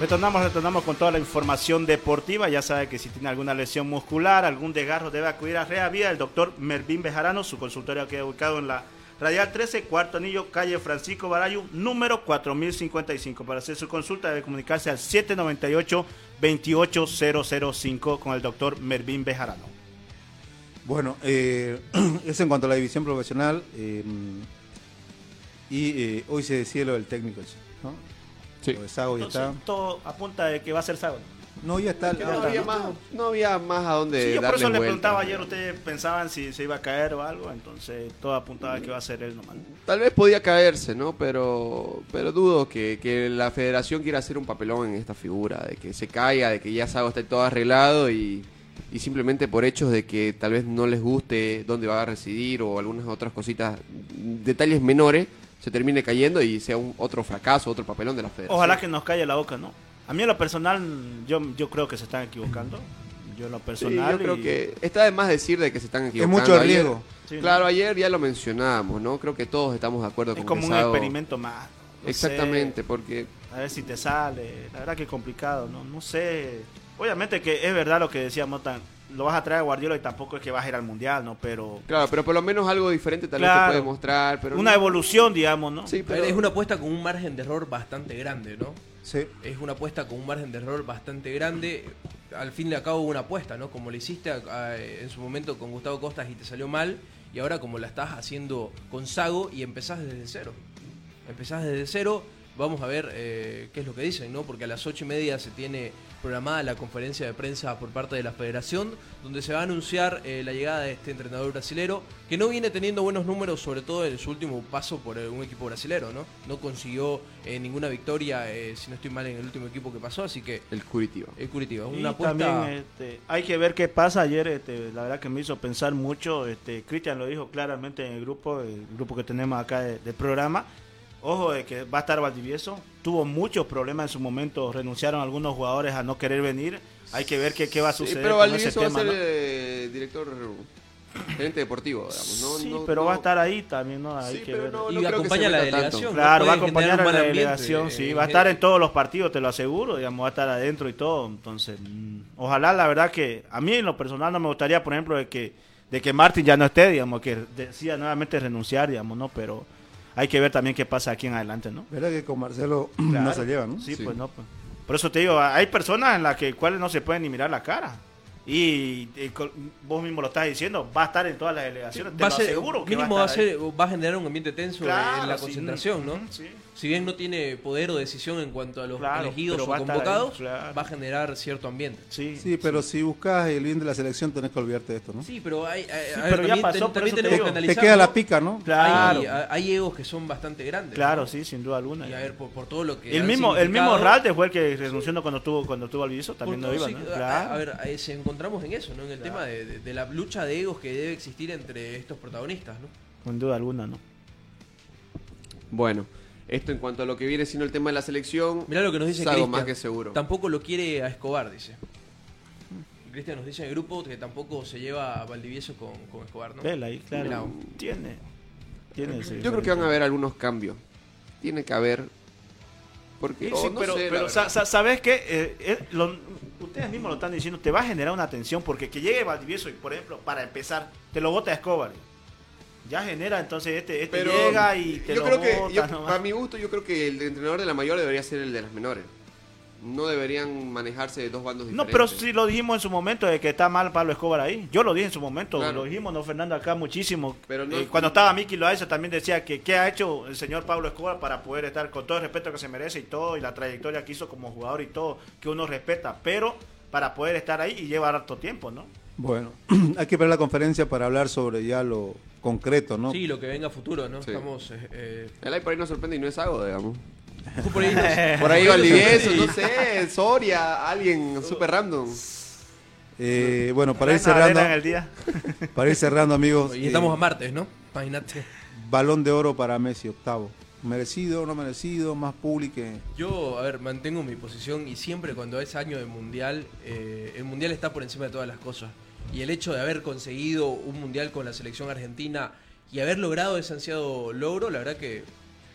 Retornamos, retornamos con toda la información deportiva. Ya sabe que si tiene alguna lesión muscular, algún desgarro, debe acudir a Rea Vida. El doctor Mervin Bejarano, su consultorio queda ubicado en la Radial 13, cuarto anillo, calle Francisco Barayu, número 4055. Para hacer su consulta debe comunicarse al 798-28005 con el doctor Mervin Bejarano. Bueno, eh, <clears throat> eso en cuanto a la división profesional. eh, y eh, hoy se decía lo del técnico. Sí. Lo de Sago ya Entonces, está. todo apunta de que va a ser sábado. No, ya está. No, había más, no había más a dónde Sí, yo por eso le preguntaba ayer, ustedes pensaban si se iba a caer o algo, entonces todo apuntaba a que va a ser él nomás. Tal vez podía caerse, ¿no? Pero, pero dudo que, que la federación quiera hacer un papelón en esta figura, de que se caiga, de que ya Sago esté todo arreglado y, y simplemente por hechos de que tal vez no les guste dónde va a residir o algunas otras cositas, detalles menores, se termine cayendo y sea un otro fracaso, otro papelón de la federación. Ojalá que nos calle la boca, ¿no? A mí en lo personal, yo, yo creo que se están equivocando. Yo en lo Sí, personal. yo creo y- que está de más decir de que se están equivocando. mucho Ayer- riesgo. Sí, ¿no? claro, ayer ya lo mencionábamos, ¿no? Creo que todos estamos de acuerdo es con como que un experimento más. No Exactamente, sé, porque a ver si te sale. La verdad que es complicado, ¿no? No sé. Obviamente que es verdad lo que decía Motan. Lo vas a traer a Guardiola y tampoco es que vas a ir al Mundial, ¿no? Pero Claro, pero por lo menos algo diferente tal vez Claro. te puede mostrar. Pero una no- evolución, digamos, ¿no? Sí, pero Es una apuesta con un margen de error bastante grande, ¿no? Sí. Es una apuesta con un margen de error bastante grande. Al fin y al cabo una apuesta, ¿no? Como le hiciste a- a- en su momento con Gustavo Costas y te salió mal, y ahora como la estás haciendo con Sago y empezás desde cero. Empezás desde cero, vamos a ver eh, qué es lo que dicen, ¿no? Porque a las ocho y media se tiene programada la conferencia de prensa por parte de la federación, donde se va a anunciar eh, la llegada de este entrenador brasilero, que no viene teniendo buenos números, sobre todo en su último paso por eh, un equipo brasilero, ¿no? No consiguió eh, ninguna victoria, eh, si no estoy mal, en el último equipo que pasó, así que el Curitiba. el Curitiba, Y una apuesta... también este, hay que ver qué pasa ayer. Este, la verdad que me hizo pensar mucho. Este, Cristian lo dijo claramente en el grupo, el grupo que tenemos acá de- programa. Ojo de que va a estar Valdivieso. Tuvo muchos problemas en su momento. Renunciaron algunos jugadores a no querer venir. Hay que ver qué, qué va a Sí, suceder pero con ese Valdivieso va a tema. ser ¿no? eh, director, gerente deportivo, digamos. No, sí, no- pero va a no- estar ahí también, ¿no? Hay Sí, que pero ver. no- Y creo que acompaña a la delegación. Claro, va a acompañar a la delegación, eh, sí, en va a estar en todos los partidos, te lo aseguro, digamos, va a estar adentro y todo, entonces, mm, ojalá, la verdad que a mí en lo personal no me gustaría, por ejemplo, de que, de que Martín ya no esté, digamos, que decida nuevamente renunciar, digamos, ¿no? Pero hay que ver también qué pasa aquí en adelante, ¿no? ¿Verdad que con Marcelo <clears throat> no se lleva, no? Sí, Sí. pues no, pues. Por eso te digo, hay personas en las que cuales no se pueden ni mirar la cara. Y, y vos mismo lo estás diciendo, va a estar en todas las delegaciones, te va a lo ser, aseguro que mínimo va va a estar ser, va a generar un ambiente tenso Claro, en la sí, concentración, ¿no? sí. Si bien no tiene poder o decisión en cuanto a los Claro, elegidos o convocados, ahí, claro. va a generar cierto ambiente. Sí, Sí, pero si buscas el bien de la selección tenés que olvidarte de esto, ¿no? Sí, pero hay, hay- pero ya también, pasó, ten- por también eso te tenemos digo. que Te analizar. queda ¿no? la pica, ¿no? Claro. Hay, hay egos que son bastante grandes. Claro, ¿no? sí, sin duda alguna. Y a ver, por, por todo lo que. el mismo, el mismo Ralde fue el que renunció cuando tuvo cuando tuvo al viso, por también no iba, sí- ¿no? a- Claro. A ver, eh, se encontramos en eso, ¿no? En el tema de, de- de la lucha de egos que debe existir entre estos protagonistas, ¿no? Sin duda alguna, ¿no? Bueno, esto en cuanto a lo que viene siendo el tema de la selección. Mirá lo que nos dice es algo Cristian. más que seguro. Tampoco lo quiere a Escobar, dice. Cristian nos dice en el grupo que tampoco se lleva a Valdivieso con, con Escobar, ¿no? Vela ahí, claro. Mirá. Tiene. Tiene Yo creo que van a haber algunos cambios. Tiene que haber. Porque, Sí, o sí, no pero, sé, la pero verdad. sa- sa- ¿sabes qué? Eh, eh, lo- ustedes mismos lo están diciendo, te va a generar una tensión porque que llegue Valdivieso y, por ejemplo, para empezar, te lo bota a Escobar. Ya genera, entonces este, este Pero llega y te yo lo creo que, yo- nomás. para mi gusto, yo creo que el entrenador de la mayor debería ser el de las menores. No deberían manejarse de dos bandos No, diferentes. pero sí lo dijimos en su momento de que está mal Pablo Escobar ahí. Yo lo dije en su momento, Claro. lo dijimos, no Fernando, acá muchísimo. Pero no- Eh, cuando estaba Miki Loaiza también decía que qué ha hecho el señor Pablo Escobar para poder estar con todo el respeto que se merece y todo, y la trayectoria que hizo como jugador y todo, que uno respeta, pero para poder estar ahí y llevar harto tiempo, ¿no? Bueno, <clears throat> hay que ver la conferencia para hablar sobre ya lo concreto, ¿no? Sí, lo que venga a futuro, ¿no? Sí. Estamos. eh, eh, El ahí por ahí no sorprende y no es algo, digamos. <laughs> por ahí nos- <laughs> Por ahí nos Valdivieso, no sé, Soria, alguien súper random. Eh, bueno, para ir cerrando, el día. <laughs> para ir cerrando, amigos. Y eh, estamos a martes, ¿no? Imagínate. balón de oro para Messi, octavo. Merecido, no merecido, más público. Yo, a ver, mantengo mi posición y siempre cuando es año de mundial, eh, el mundial está por encima de todas las cosas. Y el hecho de haber conseguido un mundial con la selección argentina y haber logrado ese ansiado logro, la verdad que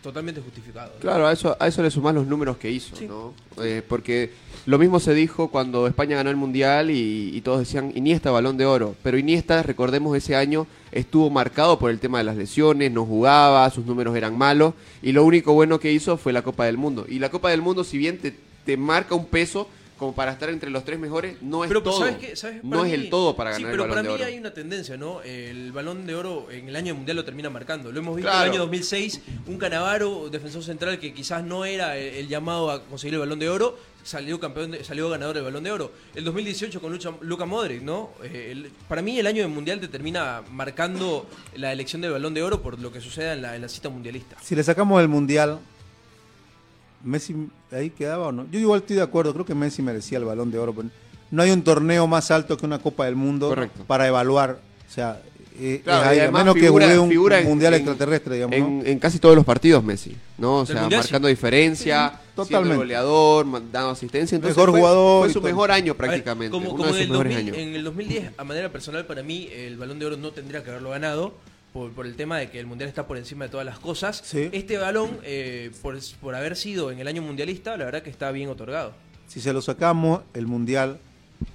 totalmente justificado. ¿no? Claro, a eso, a eso le sumás los números que hizo, ¿no? Eh, porque lo mismo se dijo cuando España ganó el Mundial y, y todos decían Iniesta balón de oro. Pero Iniesta, recordemos, ese año estuvo marcado por el tema de las lesiones, no jugaba, sus números eran malos. Y lo único bueno que hizo fue la Copa del Mundo. Y la Copa del Mundo, si bien te, te marca un peso como para estar entre los tres mejores, no es Pero pues, todo. ¿sabes qué? ¿Sabes? No es el todo para sí, ganar pero el balón para de mí oro. hay una tendencia, ¿no? El balón de oro en el año mundial lo termina marcando. Lo hemos visto Claro. en el año 2006, un Canavaro, defensor central que quizás no era el, el llamado a conseguir el balón de oro, salió campeón, de- salió ganador del balón de oro. El 2018 con Lucha, Luca Modric, ¿no? Eh, el- para mí el año del mundial te termina marcando la elección del balón de oro por lo que suceda en la, en la cita mundialista. Si le sacamos el mundial, Messi ahí quedaba o no. Yo igual estoy de acuerdo, creo que Messi merecía el balón de oro. pero no hay un torneo más alto que una Copa del Mundo Correcto. para evaluar. O sea, eh, Claro, es ahí, a menos que figura- un en- mundial en- extraterrestre, digamos. En, ¿no? en casi todos los partidos Messi, ¿no? O sea, Mundial, sí. marcando diferencia, Sí, totalmente. goleador, dando asistencia. Entonces Mejor fue, jugador Fue su mejor año ver, prácticamente, como, uno como de en, el mejores 2000 años. en el 2010, a manera personal, para mí el balón de oro no tendría que haberlo ganado. Por, por el tema de que el mundial está por encima de todas las cosas. Sí. Este balón, eh, por, por haber sido en el año mundialista, la verdad que está bien otorgado. Si se lo sacamos, el mundial,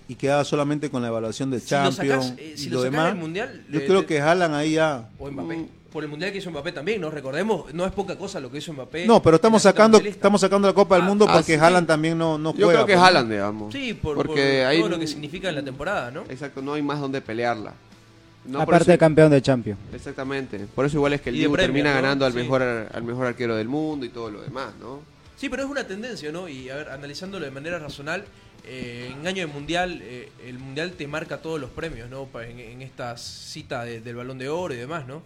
y quedaba solamente con la evaluación de Si lo Champions sacás, eh, si y lo lo demás, del mundial, yo le- creo que jalan ahí ya. O Mbappé. Por el mundial que hizo Mbappé también, ¿no? Recordemos, no es poca cosa lo que hizo Mbappé. No, pero estamos sacando, estamos sacando la Copa del Ah, Mundo ah, porque sí. Haaland también no, no Yo juega. creo que pues. Haaland, digamos. Sí, por, porque por todo lo que significa en la temporada, ¿no? Exacto, no hay más donde pelearla. No, Aparte eso- campeón de Champions. Exactamente. Por eso igual es que el de Dibu termina ¿no? ganando al Sí. mejor al mejor arquero del mundo y todo lo demás, ¿no? Sí, pero es una tendencia, ¿no? Y a ver, analizándolo de manera racional, eh, en año de mundial, eh, el mundial te marca todos los premios, ¿no? En, en esta cita de- del balón de oro y demás, ¿no?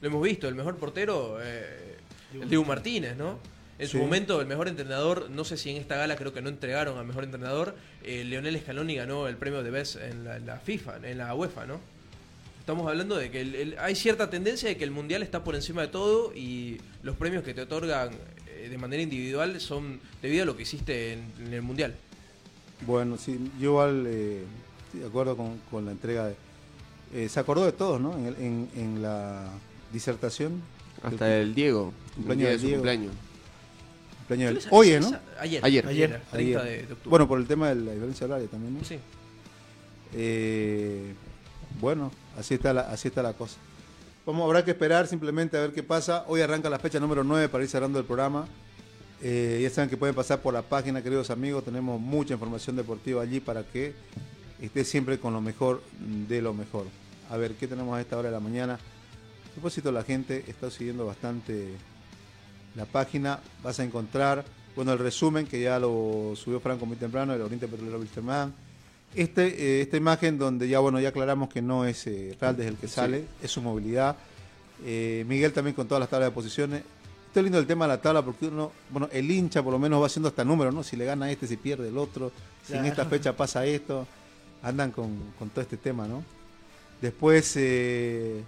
Lo hemos visto, el mejor portero, eh, el Dibu Martínez, ¿no? En su Sí. momento, el mejor entrenador, no sé si en esta gala creo que no entregaron al mejor entrenador, eh, Leonel Scaloni ganó el premio de Best en la, en la FIFA, en la UEFA, ¿no? Estamos hablando de que el- el- hay cierta tendencia de que el mundial está por encima de todo y los premios que te otorgan eh, de manera individual son debido a lo que hiciste en, en el mundial. Bueno, sí, yo igual eh, estoy de acuerdo con, con la entrega de... eh, se acordó de todos, ¿no? En, el- en- en la disertación. Hasta el Diego, Cumpleaños del su Diego. cumpleaños. cumpleaños del- ¿Qué les Oye, avisa ¿no? esa- Ayer. Ayer. Ayer, 30 Ayer. de, de octubre. Bueno, por el tema de la diferencia horaria también, ¿no? sí. Eh, bueno, así está, la, así está la cosa. Vamos, habrá que esperar simplemente a ver qué pasa. Hoy arranca la fecha número 9 para ir cerrando el programa. Eh, ya saben que pueden pasar por la página, queridos amigos. Tenemos mucha información deportiva allí para que esté siempre con lo mejor de lo mejor. A ver, ¿qué tenemos a esta hora de la mañana? A propósito, la gente está siguiendo bastante la página. Vas a encontrar, bueno, el resumen que ya lo subió Franco muy temprano, el Oriente Petrolero Wilstermann. Este, eh, esta imagen donde ya bueno ya aclaramos que no es eh, Raldes el que sale, es su movilidad. Eh, Miguel también con todas las tablas de posiciones. Está lindo el tema de la tabla porque uno, bueno, el hincha por lo menos va haciendo hasta números, ¿no? Si le gana este, si pierde el otro, si en esta fecha pasa esto, andan con, con todo este tema, ¿no? Después, eh,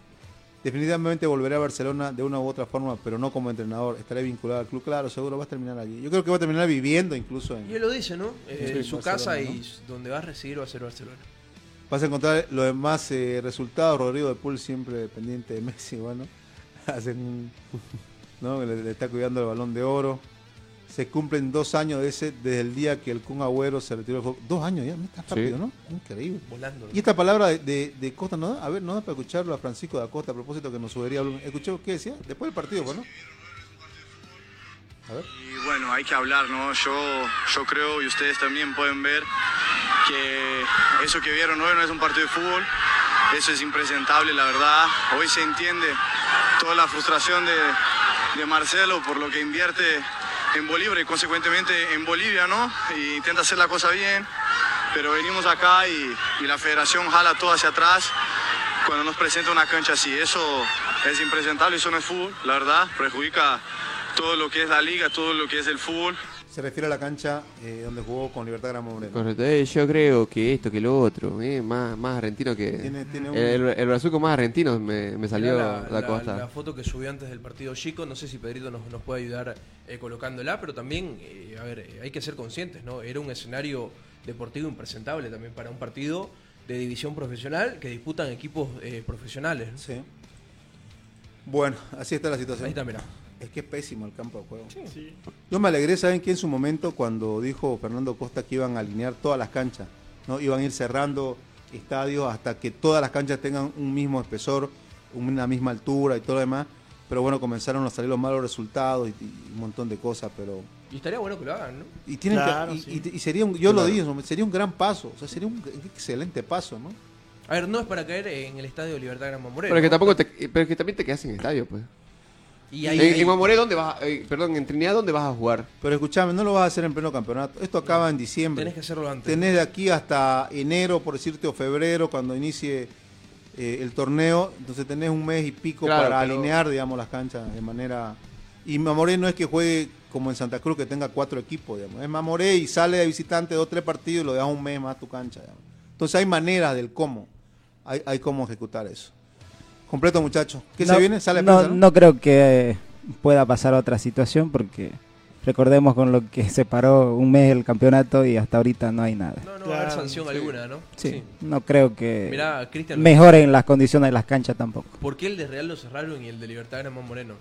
definitivamente volverá a Barcelona de una u otra forma, pero no como entrenador. Estaré vinculado al club, claro, seguro va a terminar allí. Yo creo que va a terminar viviendo incluso en, Y él lo dice, ¿no? Eh, Sí, en su Barcelona, casa ¿no? y donde va a residir va a ser Barcelona. Vas a encontrar los demás eh, resultados. Rodrigo de Pool siempre pendiente de Messi, bueno. <laughs> Hacen un- ¿no? le, le está cuidando el balón de oro. Se cumplen dos años de ese, desde el día que el Kun Agüero se retiró del fútbol. Dos años ya, no está rápido, ¿no? Increíble. Volando. Y esta palabra de, de, de Costa, ¿no? da? A ver, ¿no da para escucharlo a Francisco da Costa a propósito que nos sugería? ¿Escuchó qué decía? Después del partido, pues, ¿no? A ver. Y bueno, hay que hablar, ¿no? Yo, yo creo, y ustedes también pueden ver, que eso que vieron hoy no es un partido de fútbol. Eso es impresentable, la verdad. Hoy se entiende toda la frustración de, de Marcelo por lo que invierte en Bolívar y consecuentemente en Bolivia, ¿no? Y intenta hacer la cosa bien, pero venimos acá y, y la federación jala todo hacia atrás cuando nos presenta una cancha así. Eso es impresentable, eso no es fútbol, la verdad. Perjudica todo lo que es la liga, todo lo que es el fútbol. Se refiere a la cancha eh, donde jugó con Libertad Gran Moreno. Correcto. Eh, yo creo que esto que lo otro, eh, más, más argentino que... Tiene- tiene un- El, el brazuco más argentino me, me salió la, la, la- costa. la foto que subió antes del partido chico, no sé si Pedrito nos, nos puede ayudar eh, colocándola, pero también, eh, a ver, hay que ser conscientes, ¿no? Era un escenario deportivo impresentable también para un partido de división profesional que disputan equipos eh, profesionales. ¿no? Sí. Bueno, así está la situación. Ahí está, mirá. Es que es pésimo el campo de juego. Yo me alegré, ¿saben qué? En su momento cuando dijo Fernando Costa que iban a alinear todas las canchas, ¿no? Iban a ir cerrando estadios hasta que todas las canchas tengan un mismo espesor, una misma altura y todo lo demás. Pero bueno, comenzaron a salir los malos resultados y, y un montón de cosas, pero... Y estaría bueno que lo hagan, ¿no? Y, tienen que- y, sí. y- y sería un, yo lo dije, sería un gran paso, o sea, sería un excelente paso, ¿no? A ver, no es para caer en el estadio Libertad Gran Mamoré. Pero es que tampoco te, pero que también te quedas sin estadio, pues. Y ahí- en, ahí- en Mamoré, ¿dónde vas? a- eh, perdón, en Trinidad, ¿dónde vas a jugar? Pero escúchame, no lo vas a hacer en pleno campeonato. Esto acaba en diciembre. Tenés que hacerlo antes. Tenés de aquí hasta enero, por decirte, o febrero, cuando inicie eh, el torneo. Entonces tenés un mes y pico Claro, para pero- alinear, digamos, las canchas de manera... Y Mamoré no es que juegue como en Santa Cruz, que tenga cuatro equipos, digamos. Es Mamoré y sale de visitante dos, tres partidos y lo dejas un mes más tu cancha, digamos. Entonces hay maneras del cómo. Hay, hay cómo ejecutar eso. Completo, muchacho. ¿Qué No, se viene? Sale no, prensa, ¿no? no creo que pueda pasar otra situación porque recordemos con lo que se paró un mes el campeonato y hasta ahorita no hay nada. No, no va a haber sanción alguna, ¿no? Sí, no creo que Mirá, mejoren las condiciones de las canchas tampoco. ¿Por qué el de Real lo cerraron y el de Libertad Gran Moreno?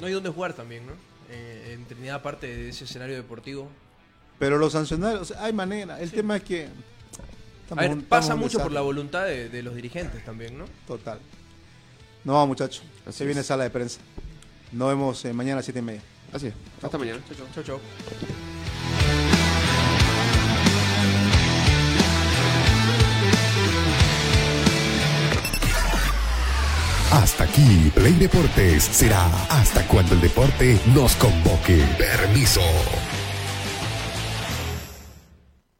No hay dónde jugar también, ¿no? Eh, en Trinidad, aparte de ese escenario deportivo. Pero los sancionarios, o sea, hay manera. El tema es que... A ver, pasa mucho por la voluntad de, de los dirigentes también, ¿no? Total. No vamos, muchachos. Así Se viene es. sala de prensa. Nos vemos eh, mañana a las 7 y media. Así es. Hasta mañana. Chau, chau. Hasta aquí, Play Deportes será hasta cuando el deporte nos convoque. Permiso.